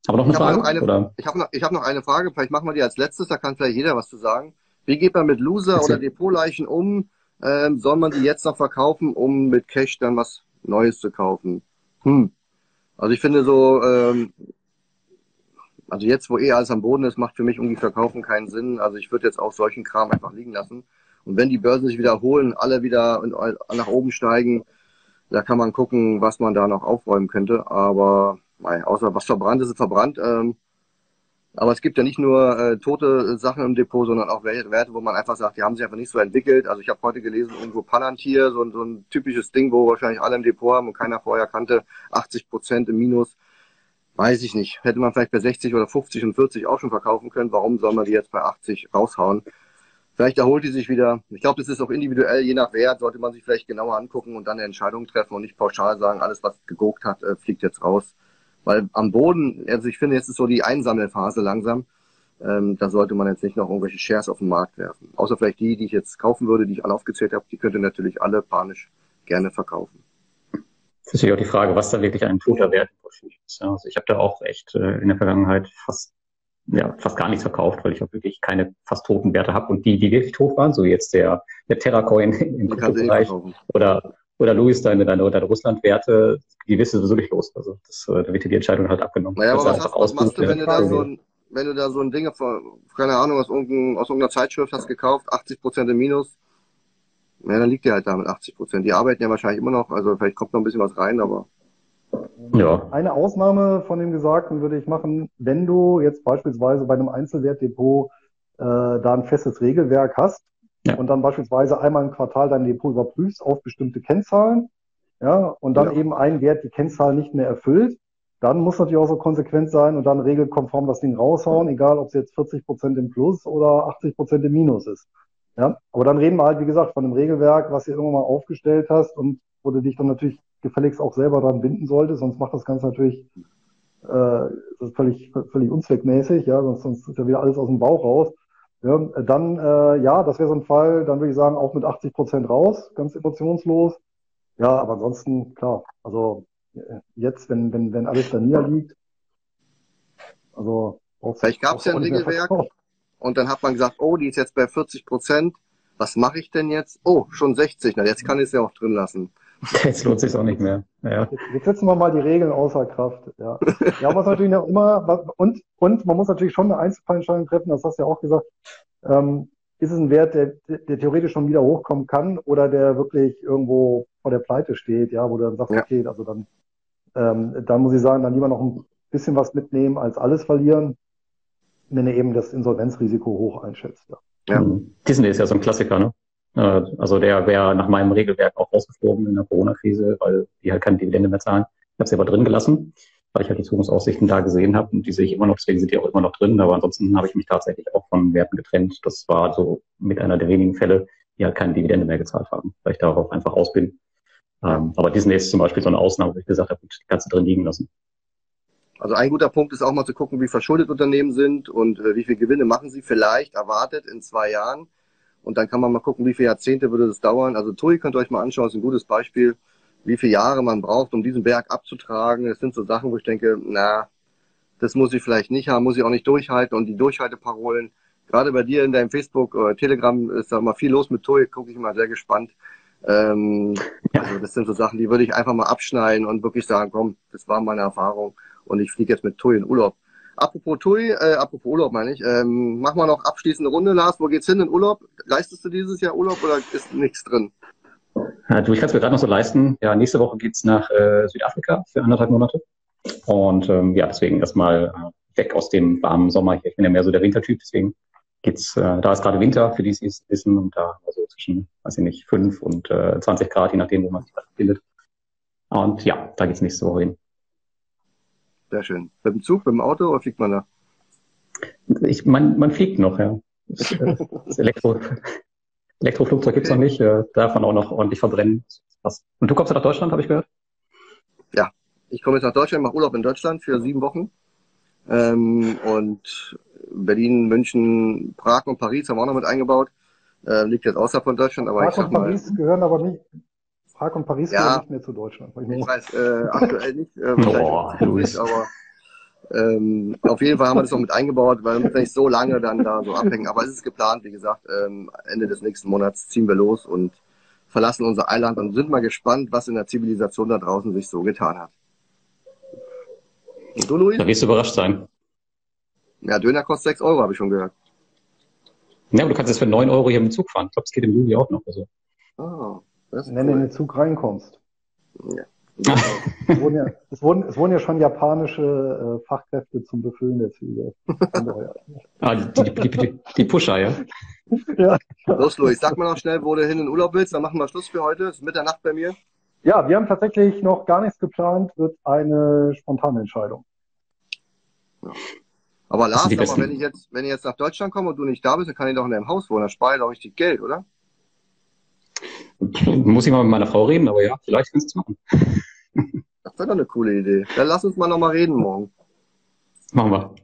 Aber noch eine ich Frage? Noch eine, oder? Ich habe noch, ich hab noch eine Frage, vielleicht machen wir die als letztes, da kann vielleicht jeder was zu sagen. Wie geht man mit Loser Erzähl. oder Depotleichen um? Ähm, soll man die jetzt noch verkaufen, um mit Cash dann was Neues zu kaufen? Hm. Also ich finde so, ähm, also jetzt, wo eh alles am Boden ist, macht für mich irgendwie Verkaufen keinen Sinn. Also ich würde jetzt auch solchen Kram einfach liegen lassen. Und wenn die Börsen sich wiederholen, alle wieder nach oben steigen, da kann man gucken, was man da noch aufräumen könnte. Aber nein, außer was verbrannt ist, ist verbrannt. Ähm, aber es gibt ja nicht nur äh, tote Sachen im Depot, sondern auch Werte, wo man einfach sagt, die haben sich einfach nicht so entwickelt. Also ich habe heute gelesen, irgendwo Palantir, so, so ein typisches Ding, wo wahrscheinlich alle im Depot haben und keiner vorher kannte, 80 Prozent im Minus. Weiß ich nicht. Hätte man vielleicht bei 60 oder 50 und 40 auch schon verkaufen können. Warum soll man die jetzt bei 80 raushauen? Vielleicht erholt die sich wieder. Ich glaube, das ist auch individuell, je nach Wert, sollte man sich vielleicht genauer angucken und dann eine Entscheidung treffen und nicht pauschal sagen, alles, was geguckt hat, äh, fliegt jetzt raus. Weil am Boden, also ich finde, jetzt ist so die Einsammelphase langsam. Ähm, da sollte man jetzt nicht noch irgendwelche Shares auf den Markt werfen. Außer vielleicht die, die ich jetzt kaufen würde, die ich alle aufgezählt habe, die könnte natürlich alle panisch gerne verkaufen. Das ist natürlich auch die Frage, was da wirklich ein toter Wert ist. Also ich habe da auch echt äh, in der Vergangenheit fast ja, fast gar nichts verkauft, weil ich auch wirklich keine fast toten Werte habe. Und die, die wirklich tot waren, so jetzt der, der Terracoin im Kryptobereich oder oder Luis, deine, deine, deine Russland-Werte, die wirst du sowieso nicht los. Also das, äh, da wird dir die Entscheidung halt abgenommen. Naja, aber was, hast, was machst du, wenn du, da so ein, wenn du da so ein Ding, von, keine Ahnung, aus, irgendein, aus irgendeiner Zeitschrift hast gekauft, 80 Prozent im Minus, ja, dann liegt der halt da mit 80 Prozent. Die arbeiten ja wahrscheinlich immer noch, also vielleicht kommt noch ein bisschen was rein, aber. Ja. Eine Ausnahme von dem Gesagten würde ich machen, wenn du jetzt beispielsweise bei einem Einzelwertdepot äh, da ein festes Regelwerk hast, ja. und dann beispielsweise einmal im Quartal dein Depot überprüfst auf bestimmte Kennzahlen, ja, und dann ja. eben ein Wert die Kennzahl nicht mehr erfüllt, dann muss natürlich auch so konsequent sein und dann regelkonform das Ding raushauen, egal ob es jetzt 40 Prozent im Plus oder 80 Prozent im Minus ist. Ja, aber dann reden wir halt, wie gesagt, von einem Regelwerk, was du irgendwann mal aufgestellt hast und wo du dich dann natürlich gefälligst auch selber dran binden solltest, sonst macht das Ganze natürlich äh, das ist völlig, völlig unzweckmäßig, ja, sonst, sonst ist ja wieder alles aus dem Bauch raus. Ja, dann, äh, ja, das wäre so ein Fall, dann würde ich sagen, auch mit 80 Prozent raus, ganz emotionslos. Ja, aber ansonsten, klar, also äh, jetzt, wenn, wenn, wenn alles da niederliegt, also Vielleicht gab es ja ein Regelwerk und dann hat man gesagt, oh, die ist jetzt bei 40 Prozent, was mache ich denn jetzt? Oh, schon 60, na jetzt kann ich es ja auch drin lassen. Jetzt lohnt sich auch nicht mehr. Ja. Jetzt, jetzt, setzen wir mal die Regeln außer Kraft. Ja, ja was natürlich noch immer, und, und man muss natürlich schon eine Einzelfallentscheidung treffen, das hast du ja auch gesagt. Ähm, ist es ein Wert, der, der theoretisch schon wieder hochkommen kann oder der wirklich irgendwo vor der Pleite steht, ja, wo du dann sagst, ja. okay, also dann, ähm, dann muss ich sagen, dann lieber noch ein bisschen was mitnehmen als alles verlieren, wenn er eben das Insolvenzrisiko hoch einschätzt. Ja. Ja. Disney ist ja so ein Klassiker, ne? Äh, also der wäre nach meinem Regelwerk auch rausgeflogen in der Corona-Krise, weil die halt keine Dividende mehr zahlen. Ich habe sie aber drin gelassen, weil ich halt die Zukunftsaussichten da gesehen habe und die sehe ich immer noch, deswegen sind die auch immer noch drin. Aber ansonsten habe ich mich tatsächlich auch von Werten getrennt. Das war so mit einer der wenigen Fälle, die halt keine Dividende mehr gezahlt haben, weil ich darauf einfach aus bin. Ähm, aber Disney ist zum Beispiel so eine Ausnahme, wo ich gesagt habe, gut, kannst du drin liegen lassen. Also ein guter Punkt ist auch mal zu gucken, wie verschuldet Unternehmen sind und äh, wie viel Gewinne machen sie vielleicht erwartet in zwei Jahren. Und dann kann man mal gucken, wie viele Jahrzehnte würde das dauern. Also TUI könnt ihr euch mal anschauen, ist ein gutes Beispiel, wie viele Jahre man braucht, um diesen Berg abzutragen. Das sind so Sachen, wo ich denke, na, das muss ich vielleicht nicht haben, muss ich auch nicht durchhalten. Und die Durchhalteparolen, gerade bei dir in deinem Facebook oder Telegram ist da mal viel los mit TUI, gucke ich mal sehr gespannt. Ähm, ja. Also das sind so Sachen, die würde ich einfach mal abschneiden und wirklich sagen, komm, das war meine Erfahrung und ich fliege jetzt mit TUI in Urlaub. Apropos TUI, äh, apropos Urlaub meine ich, ähm, mach mal noch abschließende Runde, Lars. Wo geht's hin in Urlaub? Leistest du dieses Jahr Urlaub oder ist nichts drin? Ja, du, ich kann es mir gerade noch so leisten. Ja, nächste Woche geht's nach äh, Südafrika für anderthalb Monate. Und ähm, ja, deswegen erstmal äh, weg aus dem warmen Sommer hier. Ich bin ja mehr so der Wintertyp, deswegen geht's, äh, da ist gerade Winter, für die sie es wissen, und da also zwischen, weiß ich nicht, fünf und äh, 20 Grad, je nachdem, wo man sich da befindet. Und ja, da geht's nächste Woche hin. Sehr schön. Mit dem Zug, mit dem Auto oder fliegt man da? Ich, man, man fliegt noch, ja. Das, äh, das Elektro, Elektroflugzeug gibt's noch nicht, äh, darf man auch noch ordentlich verbrennen. Was. Und du kommst ja nach Deutschland, habe ich gehört? Ja, ich komme jetzt nach Deutschland, mache Urlaub in Deutschland für sieben Wochen. Ähm, und Berlin, München, Prag und Paris haben wir auch noch mit eingebaut. Äh, liegt jetzt außerhalb von Deutschland, aber Prag ich sag und mal, Paris gehören aber nicht, Prag und Paris Ja. gehören nicht mehr zu Deutschland. Ich weiß, äh, aktuell nicht, äh, Boah, nicht, Luis. aber ähm, auf jeden Fall haben wir das noch mit eingebaut, weil wir nicht so lange dann da so abhängen. Aber es ist geplant, wie gesagt, ähm, Ende des nächsten Monats ziehen wir los und verlassen unser Eiland und sind mal gespannt, was in der Zivilisation da draußen sich so getan hat. Und du, Luis? Da wirst du überrascht sein. Ja, Döner kostet 6 Euro, habe ich schon gehört. Ja, aber du kannst jetzt für 9 Euro hier mit dem Zug fahren. Ich glaube, es geht im Juli auch noch. Also. Ah, Wenn du in cool. den Zug reinkommst. Ja. Es wurden ja, es wurden, es wurden ja schon japanische äh, Fachkräfte zum Befüllen der Züge. Ah, die, die, die, die, die Pusher, ja. ja. Los, Luis, sag mal noch schnell, wo du hin in Urlaub willst, dann machen wir Schluss für heute. Es ist Mitternacht bei mir. ja, wir haben tatsächlich noch gar nichts geplant, wird eine spontane Entscheidung. Aber Lars, besten. wenn ich jetzt, wenn ich jetzt nach Deutschland komme und du nicht da bist, dann kann ich doch in deinem Haus wohnen. Dann spare ich doch richtig Geld, oder? Muss ich mal mit meiner Frau reden, aber ja, vielleicht kannst du es machen. Das wäre doch eine coole Idee. Dann lass uns mal nochmal reden morgen. Machen wir.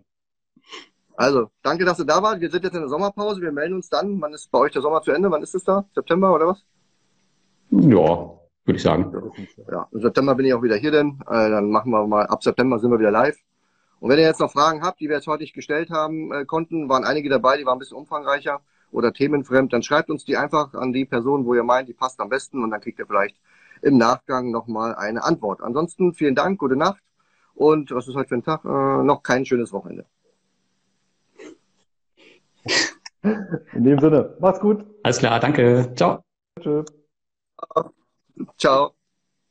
Also, danke, dass du da warst. Wir sind jetzt in der Sommerpause. Wir melden uns dann. Wann ist bei euch der Sommer zu Ende? Wann ist es da? September oder was? Ja, würde ich sagen. Ja, im September bin ich auch wieder hier denn. Äh, dann machen wir mal, ab September sind wir wieder live. Und wenn ihr jetzt noch Fragen habt, die wir jetzt heute nicht gestellt haben äh, konnten, waren einige dabei, die waren ein bisschen umfangreicher oder themenfremd, dann schreibt uns die einfach an die Person, wo ihr meint, die passt am besten und dann kriegt ihr vielleicht im Nachgang nochmal eine Antwort. Ansonsten vielen Dank, gute Nacht und was ist heute für ein Tag? Äh, noch kein schönes Wochenende. In dem Sinne, macht's gut. Alles klar, danke. Ciao. Tschüss. Ciao.